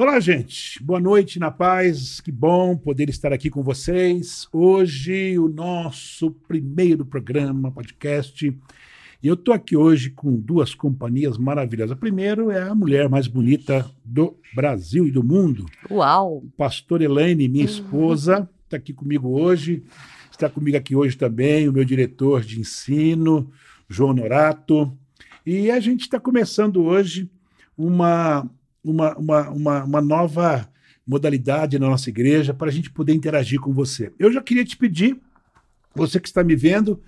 Olá, gente. Boa noite na paz. Que bom poder estar aqui com vocês. Hoje, o nosso primeiro programa, podcast. E eu estou aqui hoje com duas companhias maravilhosas. A primeiro é a mulher mais bonita do Brasil e do mundo. Uau! Pastor Elaine, minha esposa, está aqui comigo hoje. Está comigo aqui hoje também o meu diretor de ensino, João Norato. E a gente está começando hoje uma uma, uma, uma, uma nova modalidade na nossa igreja para a gente poder interagir com você. Eu já queria te pedir, você que está me vendo,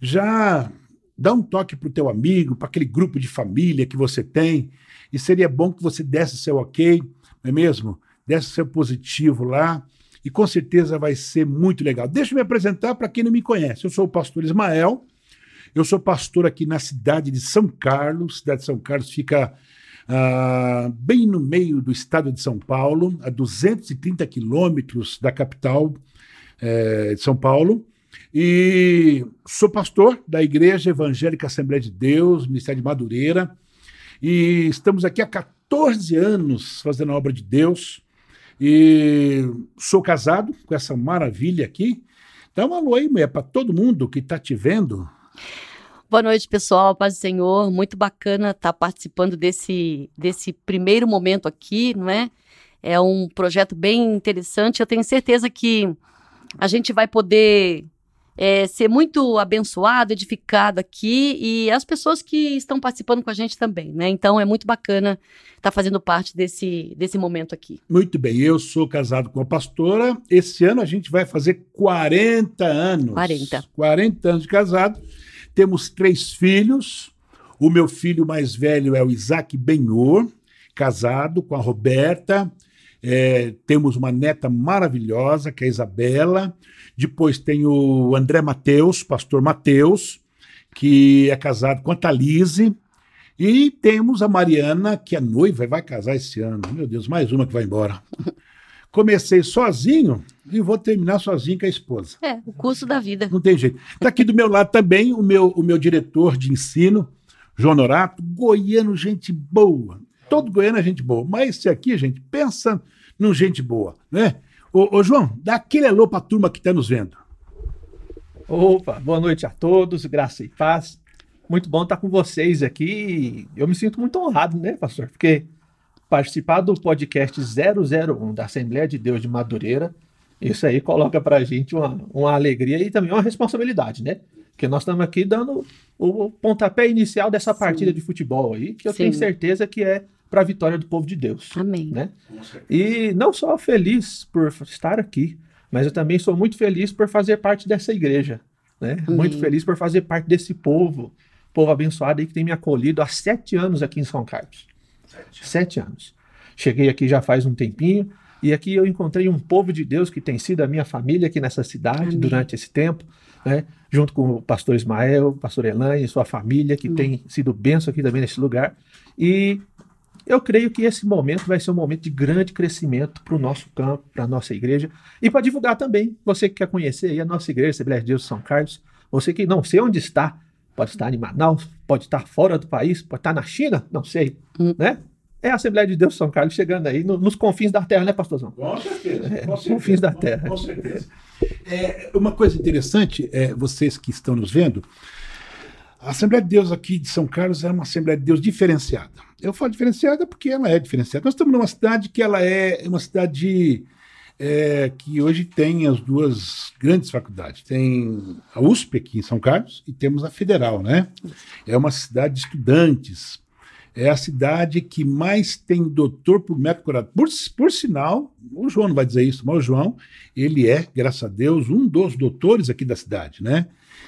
já dá um toque para o teu amigo, para aquele grupo de família que você tem, e seria bom que você desse seu ok, não é mesmo? Desse seu positivo lá, e com certeza vai ser muito legal. Deixa eu me apresentar para quem não me conhece. Eu sou o pastor Ismael, eu sou pastor aqui na cidade de São Carlos. cidade de São Carlos fica uh, bem no meio do estado de São Paulo, a 230 quilômetros da capital eh, de São Paulo. E sou pastor da Igreja Evangélica Assembleia de Deus, Ministério de Madureira. E estamos aqui há 14 anos fazendo a obra de Deus. E sou casado com essa maravilha aqui. Dá uma alô aí, mulher, para todo mundo que está te vendo. Boa noite, pessoal. Paz do Senhor. Muito bacana estar participando desse, desse primeiro momento aqui, não é? É um projeto bem interessante. Eu tenho certeza que a gente vai poder é, ser muito abençoado, edificado aqui e as pessoas que estão participando com a gente também, né? Então é muito bacana estar fazendo parte desse, desse momento aqui. Muito bem, eu sou casado com a pastora. Esse ano a gente vai fazer 40 anos. 40. 40 anos de casado. Temos três filhos. O meu filho mais velho é o Isaac Benhor, casado com a Roberta. É, temos uma neta maravilhosa, que é a Isabela. Depois tem o André Mateus, pastor Mateus, que é casado com a Thalise. E temos a Mariana, que é noiva e vai casar esse ano. Meu Deus, mais uma que vai embora. Comecei sozinho e vou terminar sozinho com a esposa. É, o curso da vida. Não tem jeito. Está aqui do meu lado também o meu, o meu diretor de ensino, João Norato, goiano, gente boa. Todo goiano é gente boa. Mas esse aqui, gente, pensa num gente boa, né? Ô, ô João, dá aquele alô para a turma que está nos vendo. Opa, boa noite a todos, graça e paz. Muito bom estar com vocês aqui. Eu me sinto muito honrado, né, pastor? Porque participar do podcast 001 da Assembleia de Deus de Madureira, isso aí coloca para a gente uma, uma alegria e também uma responsabilidade, né? Porque nós estamos aqui dando o pontapé inicial dessa partida Sim. de futebol aí, que eu Sim. tenho certeza que é para a vitória do povo de Deus. Amém. Né? E não só feliz por estar aqui, mas eu também sou muito feliz por fazer parte dessa igreja. Né? Muito feliz por fazer parte desse povo, povo abençoado aí que tem me acolhido há sete anos aqui em São Carlos. Sete. Sete anos. Cheguei aqui já faz um tempinho e aqui eu encontrei um povo de Deus que tem sido a minha família aqui nessa cidade Amém. durante esse tempo, né? junto com o pastor Ismael, pastor Elaine e sua família, que Amém. tem sido benção aqui também nesse lugar. E eu creio que esse momento vai ser um momento de grande crescimento para o nosso campo, para a nossa igreja e para divulgar também. Você que quer conhecer a nossa igreja, Assembleia de Deus São Carlos, você que não sei onde está, pode estar em Manaus, pode estar fora do país, pode estar na China, não sei, hum. né? É a Assembleia de Deus São Carlos chegando aí no, nos confins da terra, né, pastorzão? Com certeza. É, com certeza confins da terra. Com certeza. É, uma coisa interessante, é, vocês que estão nos vendo, a Assembleia de Deus aqui de São Carlos é uma Assembleia de Deus diferenciada. Eu falo diferenciada porque ela é diferenciada. Nós estamos numa cidade que ela é uma cidade é, que hoje tem as duas grandes faculdades. Tem a USP aqui em São Carlos e temos a Federal, né? É uma cidade de estudantes. É a cidade que mais tem doutor por metro quadrado. Por, por sinal, o João não vai dizer isso, mas o João, ele é, graças a Deus, um dos doutores aqui da cidade, né?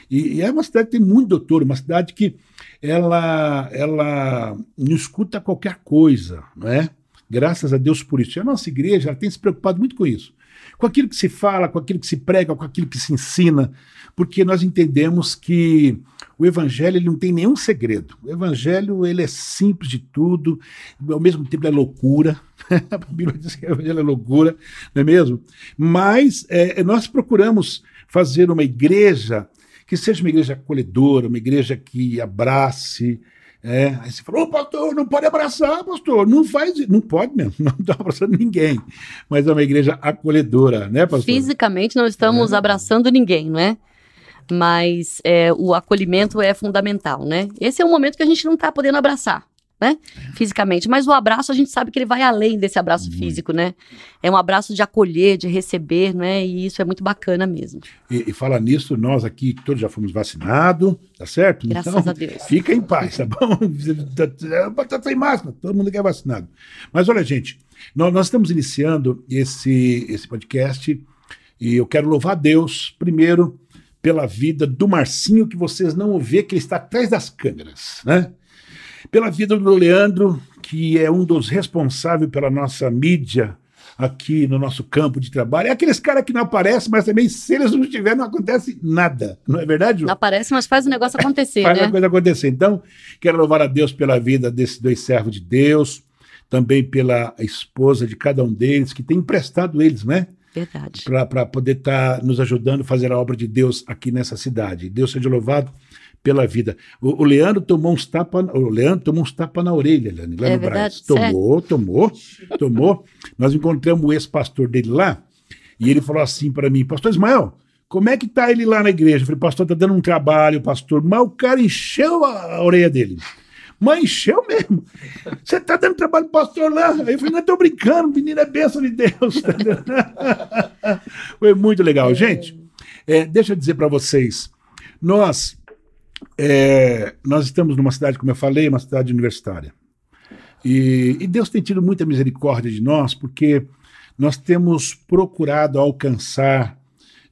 E, e é uma cidade que tem muito doutor, uma cidade que ela, ela não escuta qualquer coisa, não é? Graças a Deus por isso. E a nossa igreja tem se preocupado muito com isso. Com aquilo que se fala, com aquilo que se prega, com aquilo que se ensina, porque nós entendemos que o evangelho ele não tem nenhum segredo. O evangelho ele é simples de tudo, ao mesmo tempo é loucura. a Bíblia diz que o evangelho é loucura, não é mesmo? Mas é, nós procuramos fazer uma igreja que seja uma igreja acolhedora, uma igreja que abrace, É, aí você falou, ô pastor, não pode abraçar, pastor. Não faz. Não pode mesmo, não está abraçando ninguém. Mas é uma igreja acolhedora, né, pastor? Fisicamente não estamos É. abraçando ninguém, não é? Mas é, o acolhimento é fundamental, né? Esse é um momento que a gente não está podendo abraçar, né? Fisicamente. Mas o abraço, a gente sabe que ele vai além desse abraço Muito. físico, né? É um abraço de acolher, de receber, né? E isso é muito bacana mesmo. E, e fala nisso, nós aqui todos já fomos vacinados, tá certo? Graças então, a Deus. Fica em paz, tá bom? Tá, sem máscara, todo mundo que é vacinado. Mas olha, gente, nós, nós estamos iniciando esse, esse podcast e eu quero louvar a Deus, primeiro, pela vida do Marcinho, que vocês não vê que ele está atrás das câmeras, né? Pela vida do Leandro, que é um dos responsáveis pela nossa mídia aqui no nosso campo de trabalho. É aqueles caras que não aparecem, mas também, se eles não estiverem, não acontece nada. Não é verdade? Não aparece, mas faz o negócio acontecer, faz né? a coisa acontecer. Então, quero louvar a Deus pela vida desses dois servos de Deus, também pela esposa de cada um deles, que tem emprestado eles, né? Verdade. Para poder estar nos ajudando a fazer a obra de Deus aqui nessa cidade. Deus seja louvado pela vida. O, o Leandro tomou uns tapas, o Leandro tomou uns tapas na orelha, Leandro, lá É no verdade? Brás. Tomou, tomou, tomou. Nós encontramos o ex-pastor dele lá, e ele falou assim para mim, pastor Ismael, como é que tá ele lá na igreja? Eu falei, pastor, tá dando um trabalho, pastor. Mas o cara encheu a, a orelha dele. Mas encheu mesmo. Você tá dando trabalho pro pastor lá? Aí eu falei, não tô brincando, o menino é bênção de Deus. Foi muito legal. Gente, é, deixa eu dizer para vocês, nós, é, nós estamos numa cidade, como eu falei, uma cidade universitária. E, e Deus tem tido muita misericórdia de nós, porque nós temos procurado alcançar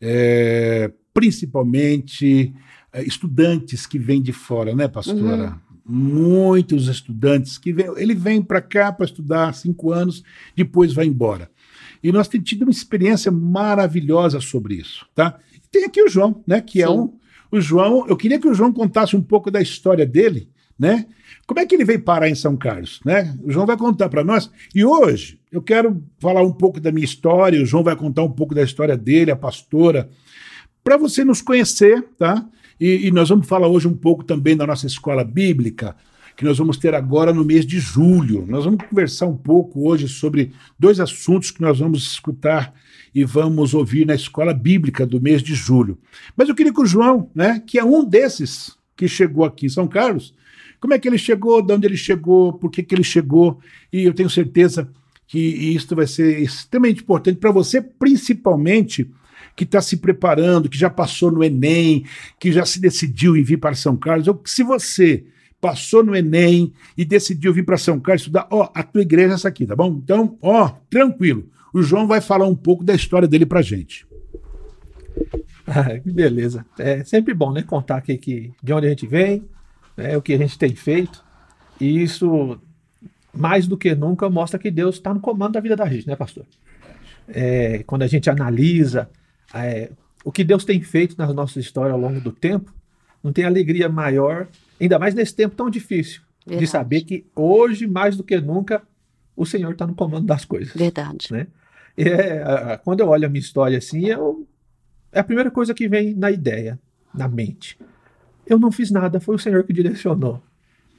é, principalmente é, estudantes que vêm de fora, né, pastora? Muitos estudantes que vêm. Ele vem para cá para estudar cinco anos, depois vai embora. E nós temos tido uma experiência maravilhosa sobre isso, tá? E tem aqui o João, né? Que é Sim. um. O João, eu queria que o João contasse um pouco da história dele, né? Como é que ele veio parar em São Carlos, né? O João vai contar para nós. E hoje eu quero falar um pouco da minha história. O João vai contar um pouco da história dele, a pastora, para você nos conhecer, tá? E, e nós vamos falar hoje um pouco também da nossa escola bíblica, que nós vamos ter agora no mês de julho. Nós vamos conversar um pouco hoje sobre dois assuntos que nós vamos escutar e vamos ouvir na escola bíblica do mês de julho. Mas eu queria que o João, né, que é um desses que chegou aqui em São Carlos, como é que ele chegou, de onde ele chegou, por que, que ele chegou, e eu tenho certeza que isso vai ser extremamente importante para você, principalmente que está se preparando, que já passou no Enem, que já se decidiu em vir para São Carlos, ou se você passou no Enem e decidiu vir para São Carlos estudar, ó, a tua igreja é essa aqui, tá bom? Então, ó, tranquilo. O João vai falar um pouco da história dele pra gente. Ah, que beleza. É sempre bom, né? Contar aqui que, de onde a gente vem, né, o que a gente tem feito. E isso, mais do que nunca, mostra que Deus está no comando da vida da gente, né, pastor? É, quando a gente analisa é, o que Deus tem feito na nossa história ao longo do tempo, não tem alegria maior, ainda mais nesse tempo tão difícil, de Verdade. saber que hoje, mais do que nunca, o Senhor está no comando das coisas. Verdade. né? É, quando eu olho a minha história assim, eu, é a primeira coisa que vem na ideia, na mente. Eu não fiz nada, foi o Senhor que direcionou.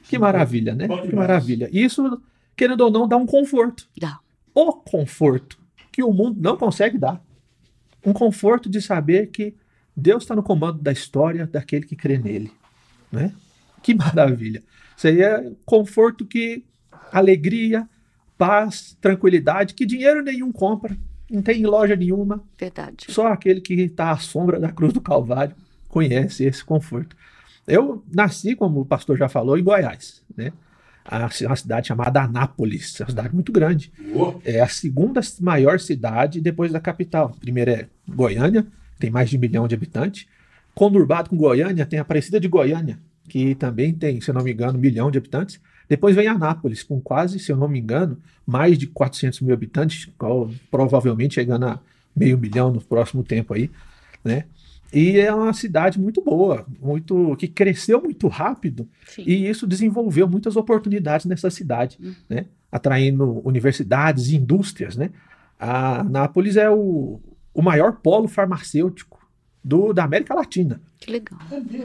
Que maravilha, né? Que maravilha. Isso, querendo ou não, dá um conforto. Dá. O conforto que o mundo não consegue dar. Um conforto de saber que Deus está no comando da história daquele que crê nele. Né? Que maravilha. Isso aí é conforto que alegria, paz, tranquilidade, que dinheiro nenhum compra, não tem em loja nenhuma, Verdade. só aquele que está à sombra da cruz do Calvário conhece esse conforto. Eu nasci, como o pastor já falou, em Goiás, né? A uma cidade chamada Anápolis, é uma cidade muito grande. É a segunda maior cidade depois da capital. A primeira é Goiânia, tem mais de um milhão de habitantes. Conurbado com Goiânia, tem a Aparecida de Goiânia, que também tem, se eu não me engano, um milhão de habitantes. Depois vem Anápolis, com quase, se eu não me engano, mais de 400 mil habitantes, provavelmente chegando a meio milhão no próximo tempo aí, né? E é uma cidade muito boa, muito que cresceu muito rápido Sim. e isso desenvolveu muitas oportunidades nessa cidade, Hum. né? Atraindo universidades e indústrias, né? A Nápoles é o, o maior polo farmacêutico do, da América Latina. Que legal.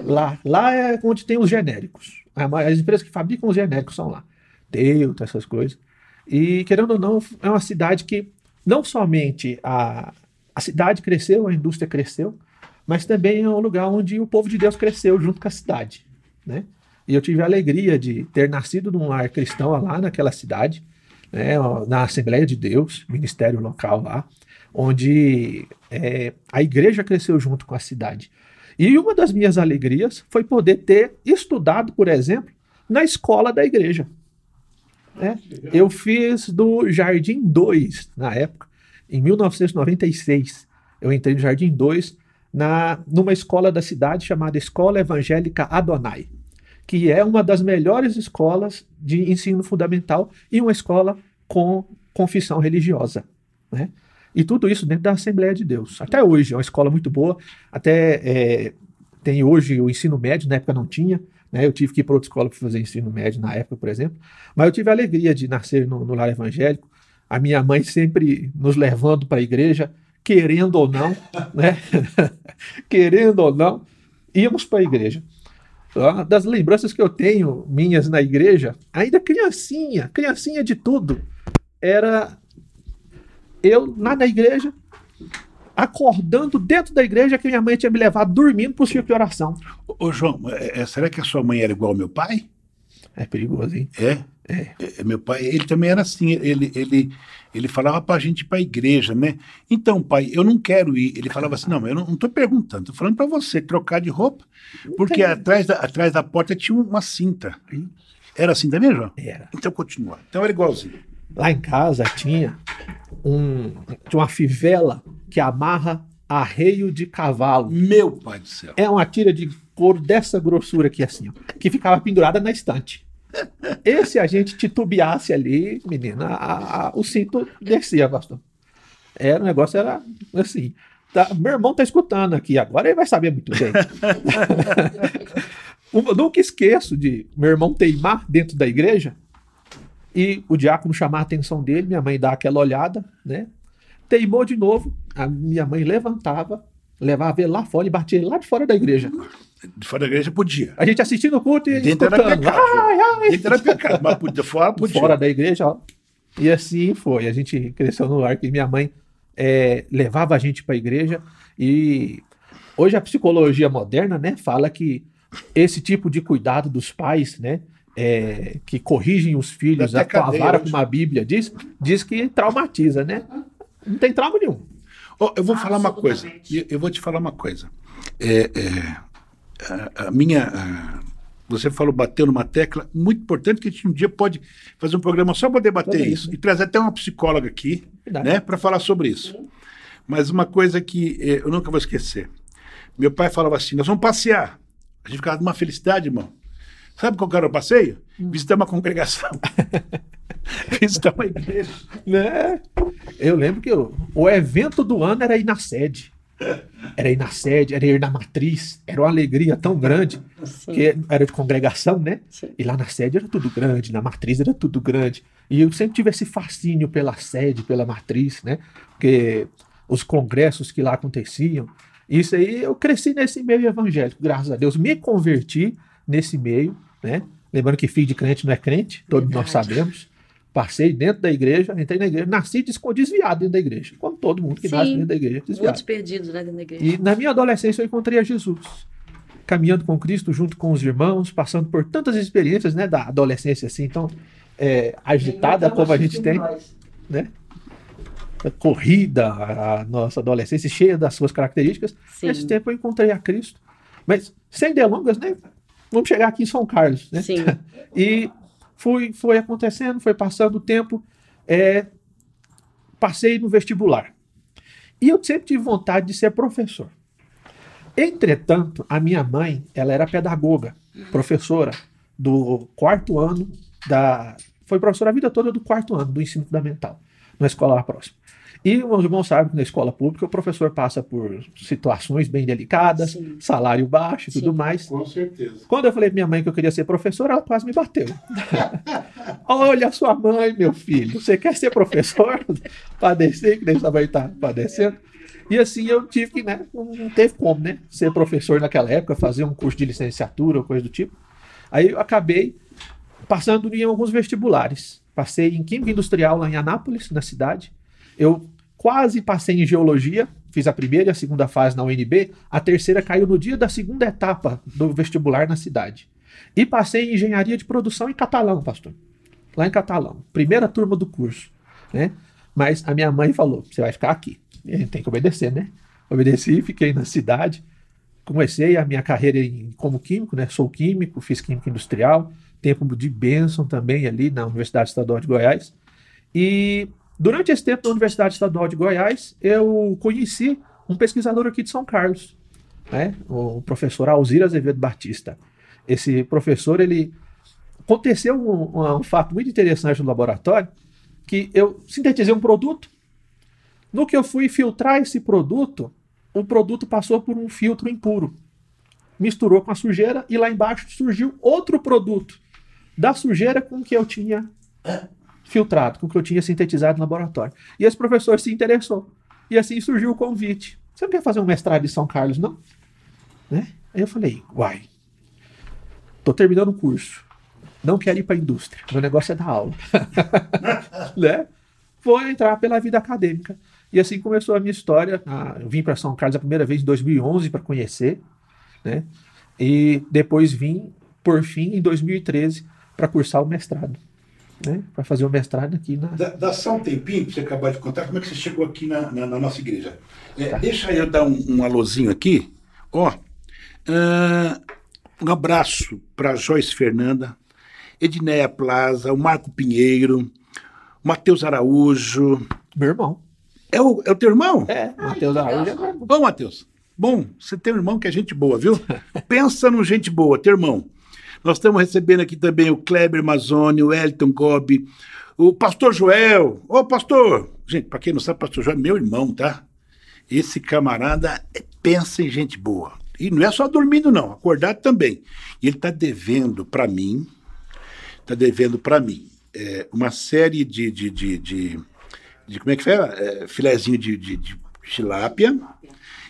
Lá, lá é onde tem os genéricos. As empresas que fabricam os genéricos são lá. Delta, essas coisas. E, querendo ou não, é uma cidade que não somente a, a cidade cresceu, a indústria cresceu, mas também é um lugar onde o povo de Deus cresceu junto com a cidade. Né? E eu tive a alegria de ter nascido num lar cristão lá naquela cidade, né, na Assembleia de Deus, ministério local lá, onde é, a igreja cresceu junto com a cidade. E uma das minhas alegrias foi poder ter estudado, por exemplo, na escola da igreja. É, eu fiz do Jardim 2 na época, em 1996. Eu entrei no Jardim 2 na, numa escola da cidade chamada Escola Evangélica Adonai, que é uma das melhores escolas de ensino fundamental e uma escola com confissão religiosa. Né? E tudo isso dentro da Assembleia de Deus. Até hoje, é uma escola muito boa. Até é, tem hoje o ensino médio, na época não tinha. Né? Eu tive que ir para outra escola para fazer ensino médio na época, por exemplo. Mas eu tive a alegria de nascer no, no lar evangélico. A minha mãe sempre nos levando para a igreja, querendo ou não, né? querendo ou não, íamos para a igreja. Das lembranças que eu tenho minhas na igreja, ainda criancinha, criancinha de tudo, era eu lá na igreja, acordando dentro da igreja que minha mãe tinha me levado dormindo para o círculo de oração. Ô, ô João, é, é, será que a sua mãe era igual ao meu pai? É perigoso, hein? É? É. é meu pai, ele também era assim, ele, ele, ele falava para a gente ir para a igreja, né? Então, pai, eu não quero ir. Ele falava assim: não, eu não estou perguntando, estou falando para você trocar de roupa, porque atrás da, atrás da porta tinha uma cinta. Era assim também, João? Era. Então continua. Então era igualzinho. Lá em casa tinha um, tinha uma fivela que amarra arreio de cavalo. Meu pai do céu. É uma tira de couro dessa grossura aqui, assim, ó, que ficava pendurada na estante. Esse a gente titubeasse ali, menina, a, a, o cinto descia, pastor. Era, o negócio era assim. Tá, meu irmão tá escutando aqui agora, ele vai saber muito bem. nunca esqueço de meu irmão teimar dentro da igreja e o diácono chamar a atenção dele, minha mãe dá aquela olhada, né? Teimou de novo, a minha mãe levantava, levava ele lá fora e batia ele lá de fora da igreja. De fora da igreja podia. A gente assistindo o culto e Dentro escutando. era pecado. Ai, ai. Dentro era pecado, mas podia, fora podia. Fora da igreja, ó. E assim foi. A gente cresceu no lar que minha mãe é, levava a gente para a igreja e hoje a psicologia moderna, né, fala que esse tipo de cuidado dos pais, né, é, que corrigem os filhos a, com a vara como a Bíblia diz, diz que traumatiza, né? Não tem trauma nenhum. Oh, eu vou falar uma coisa. Eu vou te falar uma coisa. É, é, a, a, minha. A, você falou, bateu numa tecla muito importante que a gente um dia pode fazer um programa só para debater isso, isso né? e trazer até uma psicóloga aqui, Verdade. né, para falar sobre isso. Mas uma coisa que é, eu nunca vou esquecer. Meu pai falava assim: nós vamos passear. A gente ficava numa felicidade, irmão. Sabe qual era o passeio? Hum. Visitar uma congregação. Visitar uma igreja. Né? Eu lembro que eu, o evento do ano era ir na sede. Era ir na sede, era ir na matriz. Era uma alegria tão grande. Sim. Que era de congregação, né? Sim. E lá na sede era tudo grande, na matriz era tudo grande. E eu sempre tive esse fascínio pela sede, pela matriz, né? Porque os congressos que lá aconteciam. Isso aí, eu cresci nesse meio evangélico, graças a Deus. Me converti nesse meio, né? Lembrando que filho de crente não é crente, todos Verdade. nós sabemos. Passei dentro da igreja, entrei na igreja, nasci desviado dentro da igreja, como todo mundo que Sim, nasce dentro da igreja. Desviado. Muitos perdidos né, dentro da igreja. E na minha adolescência eu encontrei a Jesus, caminhando com Cristo junto com os irmãos, passando por tantas experiências né, da adolescência assim, tão é, agitada como a gente tem. Né? corrida, a nossa adolescência cheia das suas características. Sim. Nesse tempo eu encontrei a Cristo. Mas sem delongas, né? vamos chegar aqui em São Carlos, né? Sim. e foi, foi acontecendo, foi passando o tempo, é, passei no vestibular. E eu sempre tive vontade de ser professor. Entretanto, a minha mãe, ela era pedagoga, professora do quarto ano da. Foi professora a vida toda do quarto ano do ensino fundamental, na escola lá próxima. E os irmãos sabem que na escola pública o professor passa por situações bem delicadas, Sim. salário baixo e tudo Sim, mais. Com certeza. Quando eu falei pra minha mãe que eu queria ser professor, ela quase me bateu. Olha a sua mãe, meu filho, você quer ser professor? Padecer, que nem sua mãe está padecendo. E assim eu tive que, né? Não teve como, né? Ser professor naquela época, fazer um curso de licenciatura ou coisa do tipo. Aí eu acabei passando em alguns vestibulares. Passei em Química Industrial lá em Anápolis, na cidade. Eu quase passei em Geologia, fiz a primeira e a segunda fase na UNB. A terceira caiu no dia da segunda etapa do vestibular na cidade. E passei em Engenharia de Produção em Catalão, pastor. Lá em Catalão. Primeira turma do curso. Né? Mas a minha mãe falou: você vai ficar aqui. E a gente tem que obedecer, né? Obedeci, fiquei na cidade. Comecei a minha carreira em, como químico, né? Sou químico, fiz química industrial, tempo de bênção também ali na Universidade Estadual de Goiás. E durante esse tempo na Universidade Estadual de Goiás, eu conheci um pesquisador aqui de São Carlos, né? o professor Alzir Azevedo Batista. Esse professor, ele aconteceu um, um, um fato muito interessante no laboratório, que eu sintetizei um produto. No que eu fui filtrar esse produto, o produto passou por um filtro impuro. Misturou com a sujeira e lá embaixo surgiu outro produto da sujeira com que eu tinha filtrado, com que eu tinha sintetizado no laboratório. E esse professor se interessou. E assim surgiu o convite. Você não quer fazer um mestrado em São Carlos, não? Né? Aí eu falei, uai, tô terminando o curso. Não quero ir para a indústria. Meu negócio é dar aula. né? Vou entrar pela vida acadêmica. E assim começou a minha história. Ah, eu vim para São Carlos a primeira vez em 2011 para conhecer, né? E depois vim, por fim, em 2013 para cursar o mestrado. Né, para fazer o mestrado aqui na. Dá, dá, só um tempinho para você acabar de contar como é que você chegou aqui na, na, na nossa igreja. É, tá. Deixa eu dar um, um alôzinho aqui. Ó, uh, um abraço para Joyce Fernanda, Edneia Plaza, o Marco Pinheiro, o Matheus Araújo. Meu irmão. É o, é o teu irmão? É, Matheus Araújo é Bom, Matheus. Bom, você tem um irmão que é gente boa, viu? Pensa no gente boa, teu irmão. Nós estamos recebendo aqui também o Kleber Mazzoni, o Elton Gobi, o pastor Joel. Ô, pastor! Gente, para quem não sabe, pastor Joel é meu irmão, tá? Esse camarada é, pensa em gente boa. E não é só dormindo, não, acordado também. E ele está devendo para mim, está devendo para mim é, uma série de, de, de, de, de Como é que fala? É, filezinho de, de, de tilápia.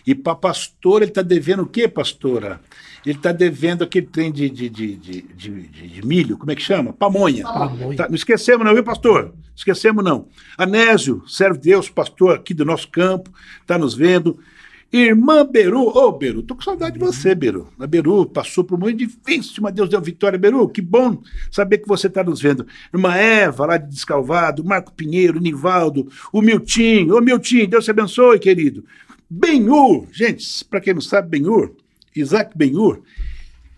E para pastora, ele está devendo o quê, pastora? Ele está devendo aquele trem de, de, de, de, de, de, milho, como é que chama? Pamonha. Pamonha. Tá, não esquecemos, não, viu, pastor? Esquecemos, não. Anésio, serve Deus, pastor aqui do nosso campo, está nos vendo. Irmã Beru, ô oh, Beru, tô com saudade de você, Beru. A Beru passou por um momento difícil, mas Deus deu vitória. Beru, que bom saber que você está nos vendo. Irmã Eva, lá de Descalvado, Marco Pinheiro, Nivaldo, o Miltim. Ô Miltim, Deus te abençoe, querido. Benhur, gente, para quem não sabe, Benhur Isaac Benhur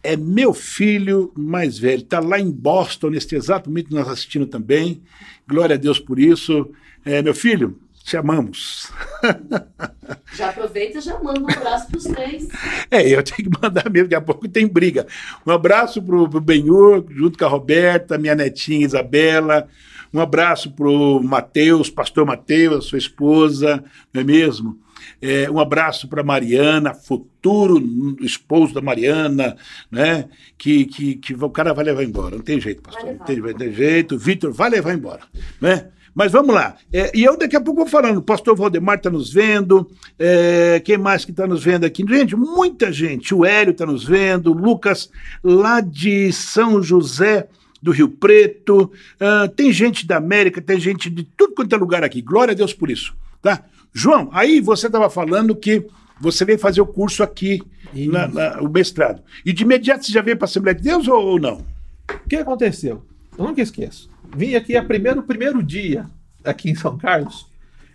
é meu filho mais velho, está lá em Boston, neste exato momento nós assistindo também. Glória a Deus por isso. É, meu filho, te amamos. Já aproveita e já manda um abraço para os três. É, eu tenho que mandar mesmo, daqui a pouco tem briga. Um abraço para o Benhur, junto com a Roberta, minha netinha Isabela. Um abraço para o Matheus, pastor Matheus, sua esposa, não é mesmo? É, um abraço para Mariana, futuro esposo da Mariana, né? Que, que, que o cara vai levar embora. Não tem jeito, pastor. Não tem, tem jeito. Vitor vai levar embora, né? Mas vamos lá. É, e eu daqui a pouco vou falando. O pastor Valdemar está nos vendo. É, quem mais que está nos vendo aqui? Gente, muita gente. O Hélio está nos vendo. O Lucas, lá de São José do Rio Preto. Uh, tem gente da América, tem gente de tudo quanto é lugar aqui. Glória a Deus por isso. Tá? João, aí você estava falando que você veio fazer o curso aqui, na, na, o mestrado. E de imediato você já veio para a Assembleia de Deus ou, ou não? O que aconteceu? Eu nunca esqueço. Vim aqui a primeiro, primeiro dia aqui em São Carlos.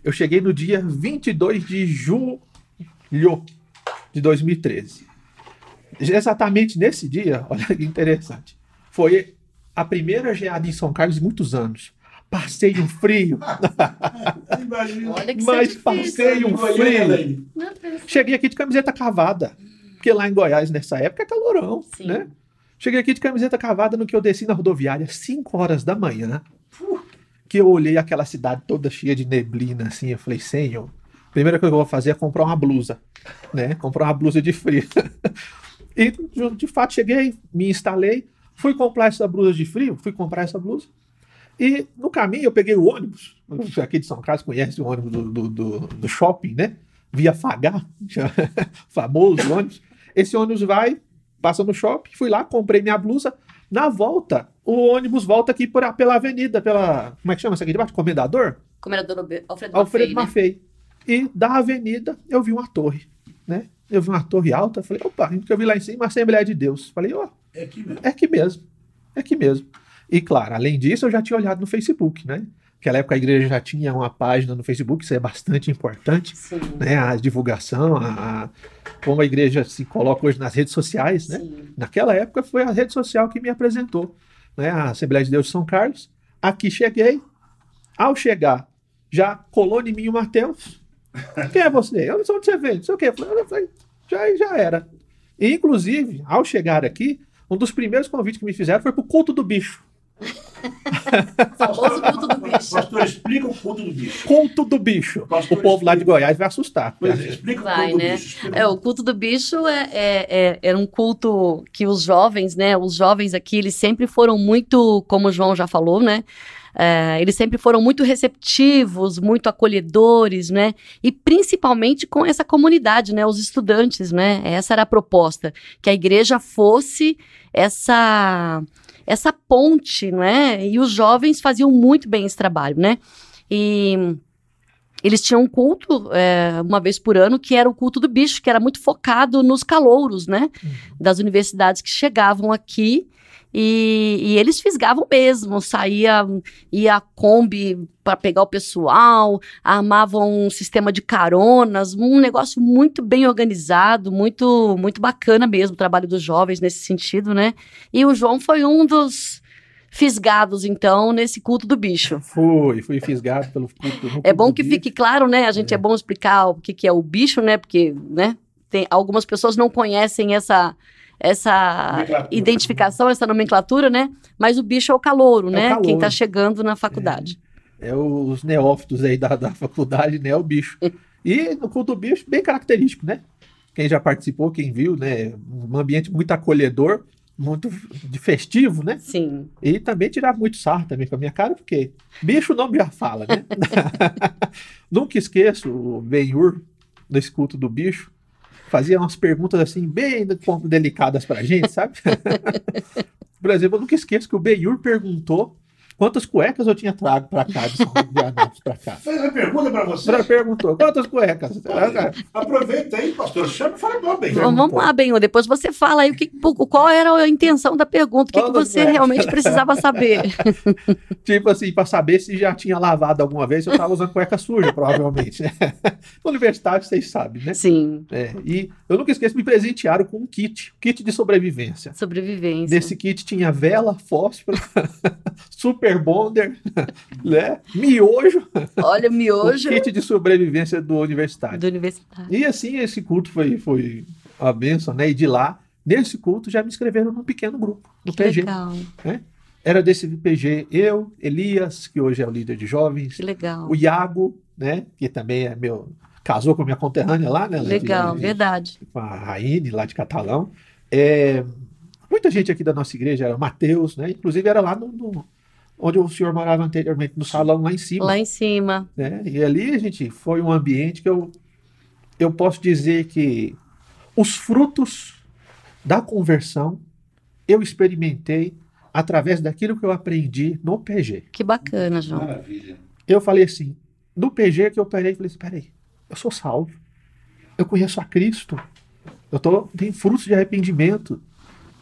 Eu cheguei no dia 22 de julho de 2013. Exatamente nesse dia, olha que interessante, foi a primeira geada em São Carlos em muitos anos. Passei um frio. Mas passei um frio. Cheguei aqui de camiseta cavada. Porque lá em Goiás, nessa época, é calorão, Sim. né? Cheguei aqui de camiseta cavada no que eu desci na rodoviária, 5 horas da manhã. Que eu olhei aquela cidade toda cheia de neblina, assim. Eu falei, senhor, a primeira coisa que eu vou fazer é comprar uma blusa, né? Comprar uma blusa de frio. e, de fato, cheguei, me instalei, fui comprar essa blusa de frio, fui comprar essa blusa. E no caminho eu peguei o ônibus, aqui de São Carlos conhece o ônibus do, do, do, do shopping, né? via Fagá, famoso ônibus. Esse ônibus vai, passa no shopping, fui lá, comprei minha blusa. Na volta, o ônibus volta aqui por, pela avenida, pela. Como é que chama isso aqui debaixo? Comendador? Comendador Alfredo, Alfredo Maffei, Maffei. E da avenida eu vi uma torre, né? Eu vi uma torre alta, falei, opa, que eu vi lá em cima, Assembleia de Deus. Falei, ó, É aqui mesmo. é aqui mesmo. É aqui mesmo. E claro, além disso, eu já tinha olhado no Facebook, né? Naquela época a igreja já tinha uma página no Facebook, isso é bastante importante, Sim. né? A divulgação, a, a- como a igreja se coloca hoje nas redes sociais, né? Sim. Naquela época foi a rede social que me apresentou, né? A Assembleia de Deus de São Carlos. Aqui cheguei. Ao chegar, já colou em mim o Mateus. Quem é você? Eu não sei onde você vem, não sei o quê. Eu falei, já, já era. E, inclusive, ao chegar aqui, um dos primeiros convites que me fizeram foi pro culto do bicho. Famoso culto do bicho. Pastor, explica o culto do bicho. Culto do bicho. Pastor, o povo lá de Goiás vai assustar. Pois é, explica o Vai, culto né? do bicho. Explica. É, o culto do bicho é, é, é- era um culto que os jovens, né? Os jovens aqui, eles sempre foram muito, como o João já falou, né? É, eles sempre foram muito receptivos, muito acolhedores, né? E principalmente com essa comunidade, né? Os estudantes, né? Essa era a proposta, que a igreja fosse essa essa ponte, não é? E os jovens faziam muito bem esse trabalho, né? E eles tinham um culto é, uma vez por ano que era o culto do bicho, que era muito focado nos calouros, né? Das universidades que chegavam aqui e, e eles fisgavam mesmo, saía ia a Kombi para pegar o pessoal, armavam um sistema de caronas, um negócio muito bem organizado, muito muito bacana mesmo o trabalho dos jovens nesse sentido, né? E o João foi um dos fisgados então nesse culto do bicho. Fui, fui fisgado pelo culto. no É culto bom que bicho. fique claro, né? A gente é, bom explicar o que, que é o bicho, né? Porque, né? Tem, algumas pessoas não conhecem essa, essa identificação, essa nomenclatura, né? Mas o bicho é o calouro, É o né? Quem calouro. tá chegando na faculdade. É os neófitos aí da, da faculdade, né? O bicho. E no culto do bicho, bem característico, né? Quem já participou, quem viu, né? Um ambiente muito acolhedor, muito de festivo, né? Sim. E também tirar muito sarro também com a minha cara, porque bicho o nome já fala, né? Nunca esqueço o Benhur, desse culto do bicho, fazia umas perguntas assim, bem delicadas pra gente, sabe? Por exemplo, eu nunca esqueço que o Benhur perguntou quantas cuecas eu tinha trago pra cá, de pra cá. Faz uma pergunta para você. Ele perguntou, quantas cuecas? Aproveita aí, pastor. Chama e fala mal bem. Vamos, vamos lá, Benhor. Depois você fala aí o que, qual era a intenção da pergunta, o que, que você cuecas? realmente precisava saber. Tipo assim, pra saber se já tinha lavado alguma vez, eu tava usando cueca suja, provavelmente. né? No universitário, vocês sabem, né? Sim. É, e eu nunca esqueço, me presentearam com um kit, kit de sobrevivência. Sobrevivência. Nesse kit tinha vela, fósforo, super bonder, né? Miojo, Olha, o miojo kit de sobrevivência do universitário. do universitário. E assim, esse culto foi, foi a bênção, né? E de lá, nesse culto, já me inscreveram num pequeno grupo, no Que PG. legal, Era desse PG eu, Elias, que hoje é o líder de jovens, que legal. o Iago, né? Que também é meu. Casou com a minha conterrânea lá, né? Legal, de- verdade. com a Raine, lá de Catalão. É, muita gente aqui da nossa igreja era Mateus, né? Inclusive era lá no, no- onde o senhor morava anteriormente, no salão lá em cima. Lá em cima. né? E ali, gente, foi um ambiente que eu, eu posso dizer que os frutos da conversão eu experimentei através daquilo que eu aprendi no PG. Que bacana, João. Maravilha. Eu falei assim, no PG que eu parei, falei assim, peraí, eu sou salvo, eu conheço a Cristo, eu tô, tenho frutos de arrependimento,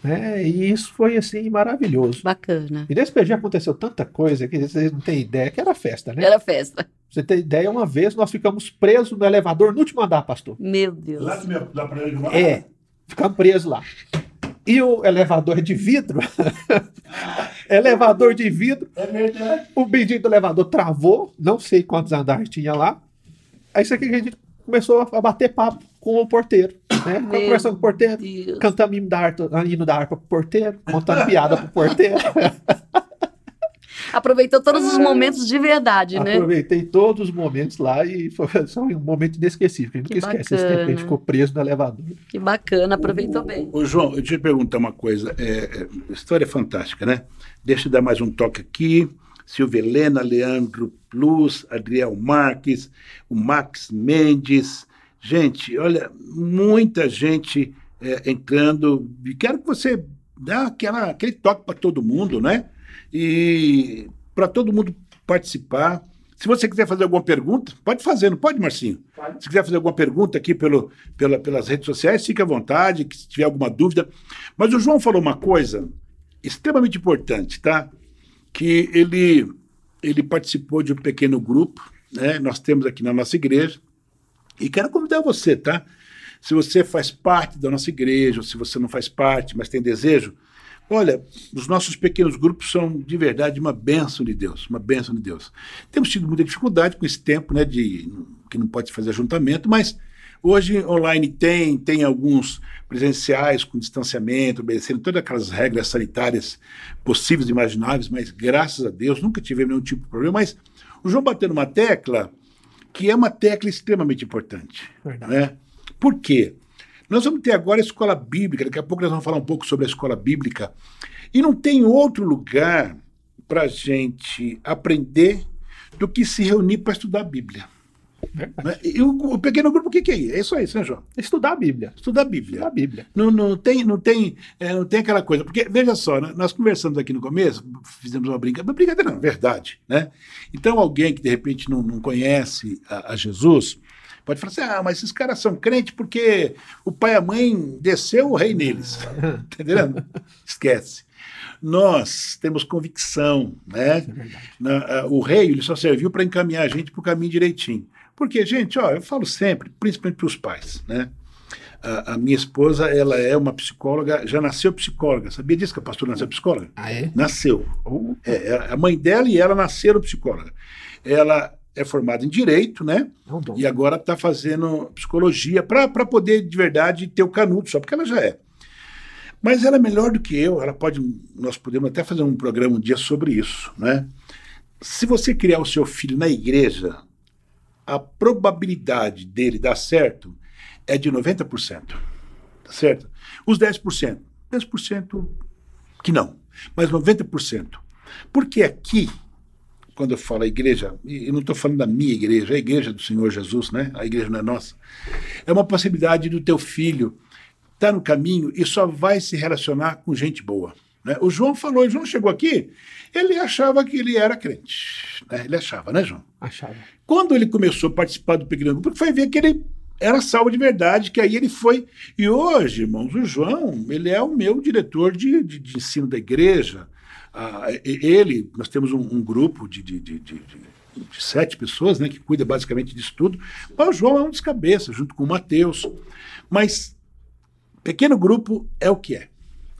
né? E isso foi assim maravilhoso. Bacana. E nesse PG aconteceu tanta coisa que vocês não têm ideia, que era festa, né? Era festa. Pra você ter ideia, uma vez nós ficamos presos no elevador no último andar, pastor. Meu Deus. Lá meu, lá pra ele, É, ficamos presos lá. E o elevador é de vidro, elevador de vidro, É verdade. o bendito elevador travou, não sei quantos andares tinha lá. Aí isso aqui que a gente começou a bater papo com o porteiro, né? Meu Conversando com o porteiro, Deus. cantando hino da, harpa, hino da harpa pro porteiro, contando piada pro porteiro. Aproveitou todos os momentos de verdade, né? Aproveitei todos os momentos lá e foi só um momento inesquecível. A gente nunca Que esquece esse tempo que a gente bacana. ficou preso no elevador. Que bacana, aproveitou bem. Ô, João, eu te perguntar uma coisa. É, é, a história é fantástica, né? Deixa eu dar mais um toque aqui. Silvia Helena, Leandro Plus, Adriel Marques, o Max Mendes, Gente, olha, muita gente é, entrando. E quero que você dê aquela, aquele toque para todo mundo, né? E para todo mundo participar. Se você quiser fazer alguma pergunta, pode fazer, não pode, Marcinho? Pode. Se quiser fazer alguma pergunta aqui pelo, pela, pelas redes sociais, fique à vontade, se tiver alguma dúvida. Mas o João falou uma coisa extremamente importante, tá? Que ele, ele participou de um pequeno grupo, né? Nós temos aqui na nossa igreja. E quero convidar você, tá? Se você faz parte da nossa igreja, ou se você não faz parte, mas tem desejo, Olha, os nossos pequenos grupos são de verdade uma bênção de Deus, uma bênção de Deus. Temos tido muita dificuldade com esse tempo, né, de que não pode fazer ajuntamento, mas hoje online tem, tem alguns presenciais com distanciamento, obedecendo todas aquelas regras sanitárias possíveis e imagináveis, mas graças a Deus nunca tivemos nenhum tipo de problema. Mas o João bateu numa tecla que é uma tecla extremamente importante. Verdade. Né? Por quê? Nós vamos ter agora a escola bíblica, daqui a pouco nós vamos falar um pouco sobre a escola bíblica. E não tem outro lugar para a gente aprender do que se reunir para estudar a Bíblia. Né? E o, o, pequeno grupo, o que, que é isso? É isso aí, né, João? Estudar a Bíblia. Estudar a Bíblia. Estudar a Bíblia. Não, não, tem, não, tem, é, não tem aquela coisa. Porque, veja só, né, nós conversamos aqui no começo, fizemos uma brincadeira. Brincadeira, não, verdade. Né? Então, alguém que de repente não, não conhece a, a Jesus, Pode falar assim, ah, mas esses caras são crentes porque o pai e a mãe desceu o rei neles. Entendeu? Esquece. Nós temos convicção, né? É Na, uh, o rei ele só serviu para encaminhar a gente para o caminho direitinho. Porque, gente, ó, eu falo sempre, principalmente para os pais, né? A, a, minha esposa, ela é uma psicóloga, já nasceu psicóloga. Sabia disso que a pastora nasceu psicóloga? Ah, é? Nasceu. Uh, é, a mãe dela e ela nasceram psicóloga. Ela é formada em direito, né? e agora está fazendo psicologia para poder de verdade ter o canudo, só porque ela já é. Mas ela é melhor do que eu, ela pode. Nós podemos até fazer um programa um dia sobre isso, né? Se você criar o seu filho na igreja, a probabilidade dele dar certo é de 90%. Tá certo? Os 10%. 10% que não, mas 90%. Porque aqui quando eu falo a igreja, eu não estou falando da minha igreja, é a igreja do Senhor Jesus, né? A igreja não é nossa. É uma possibilidade do teu filho estar tá no caminho e só vai se relacionar com gente boa. Né? O João falou, o João chegou aqui, ele achava que ele era crente. Né? Ele achava, né, João? Achava. Quando ele começou a participar do pequeno grupo, foi ver que ele era salvo de verdade, que aí ele foi. E hoje, irmãos, o João, ele é o meu diretor de, de, de ensino da igreja. Ah, ele, nós temos um, um grupo de, de, de, sete pessoas, né, que cuida basicamente disso tudo. Mas o João é um dos cabeças, junto com o Mateus. Mas pequeno grupo é o que é.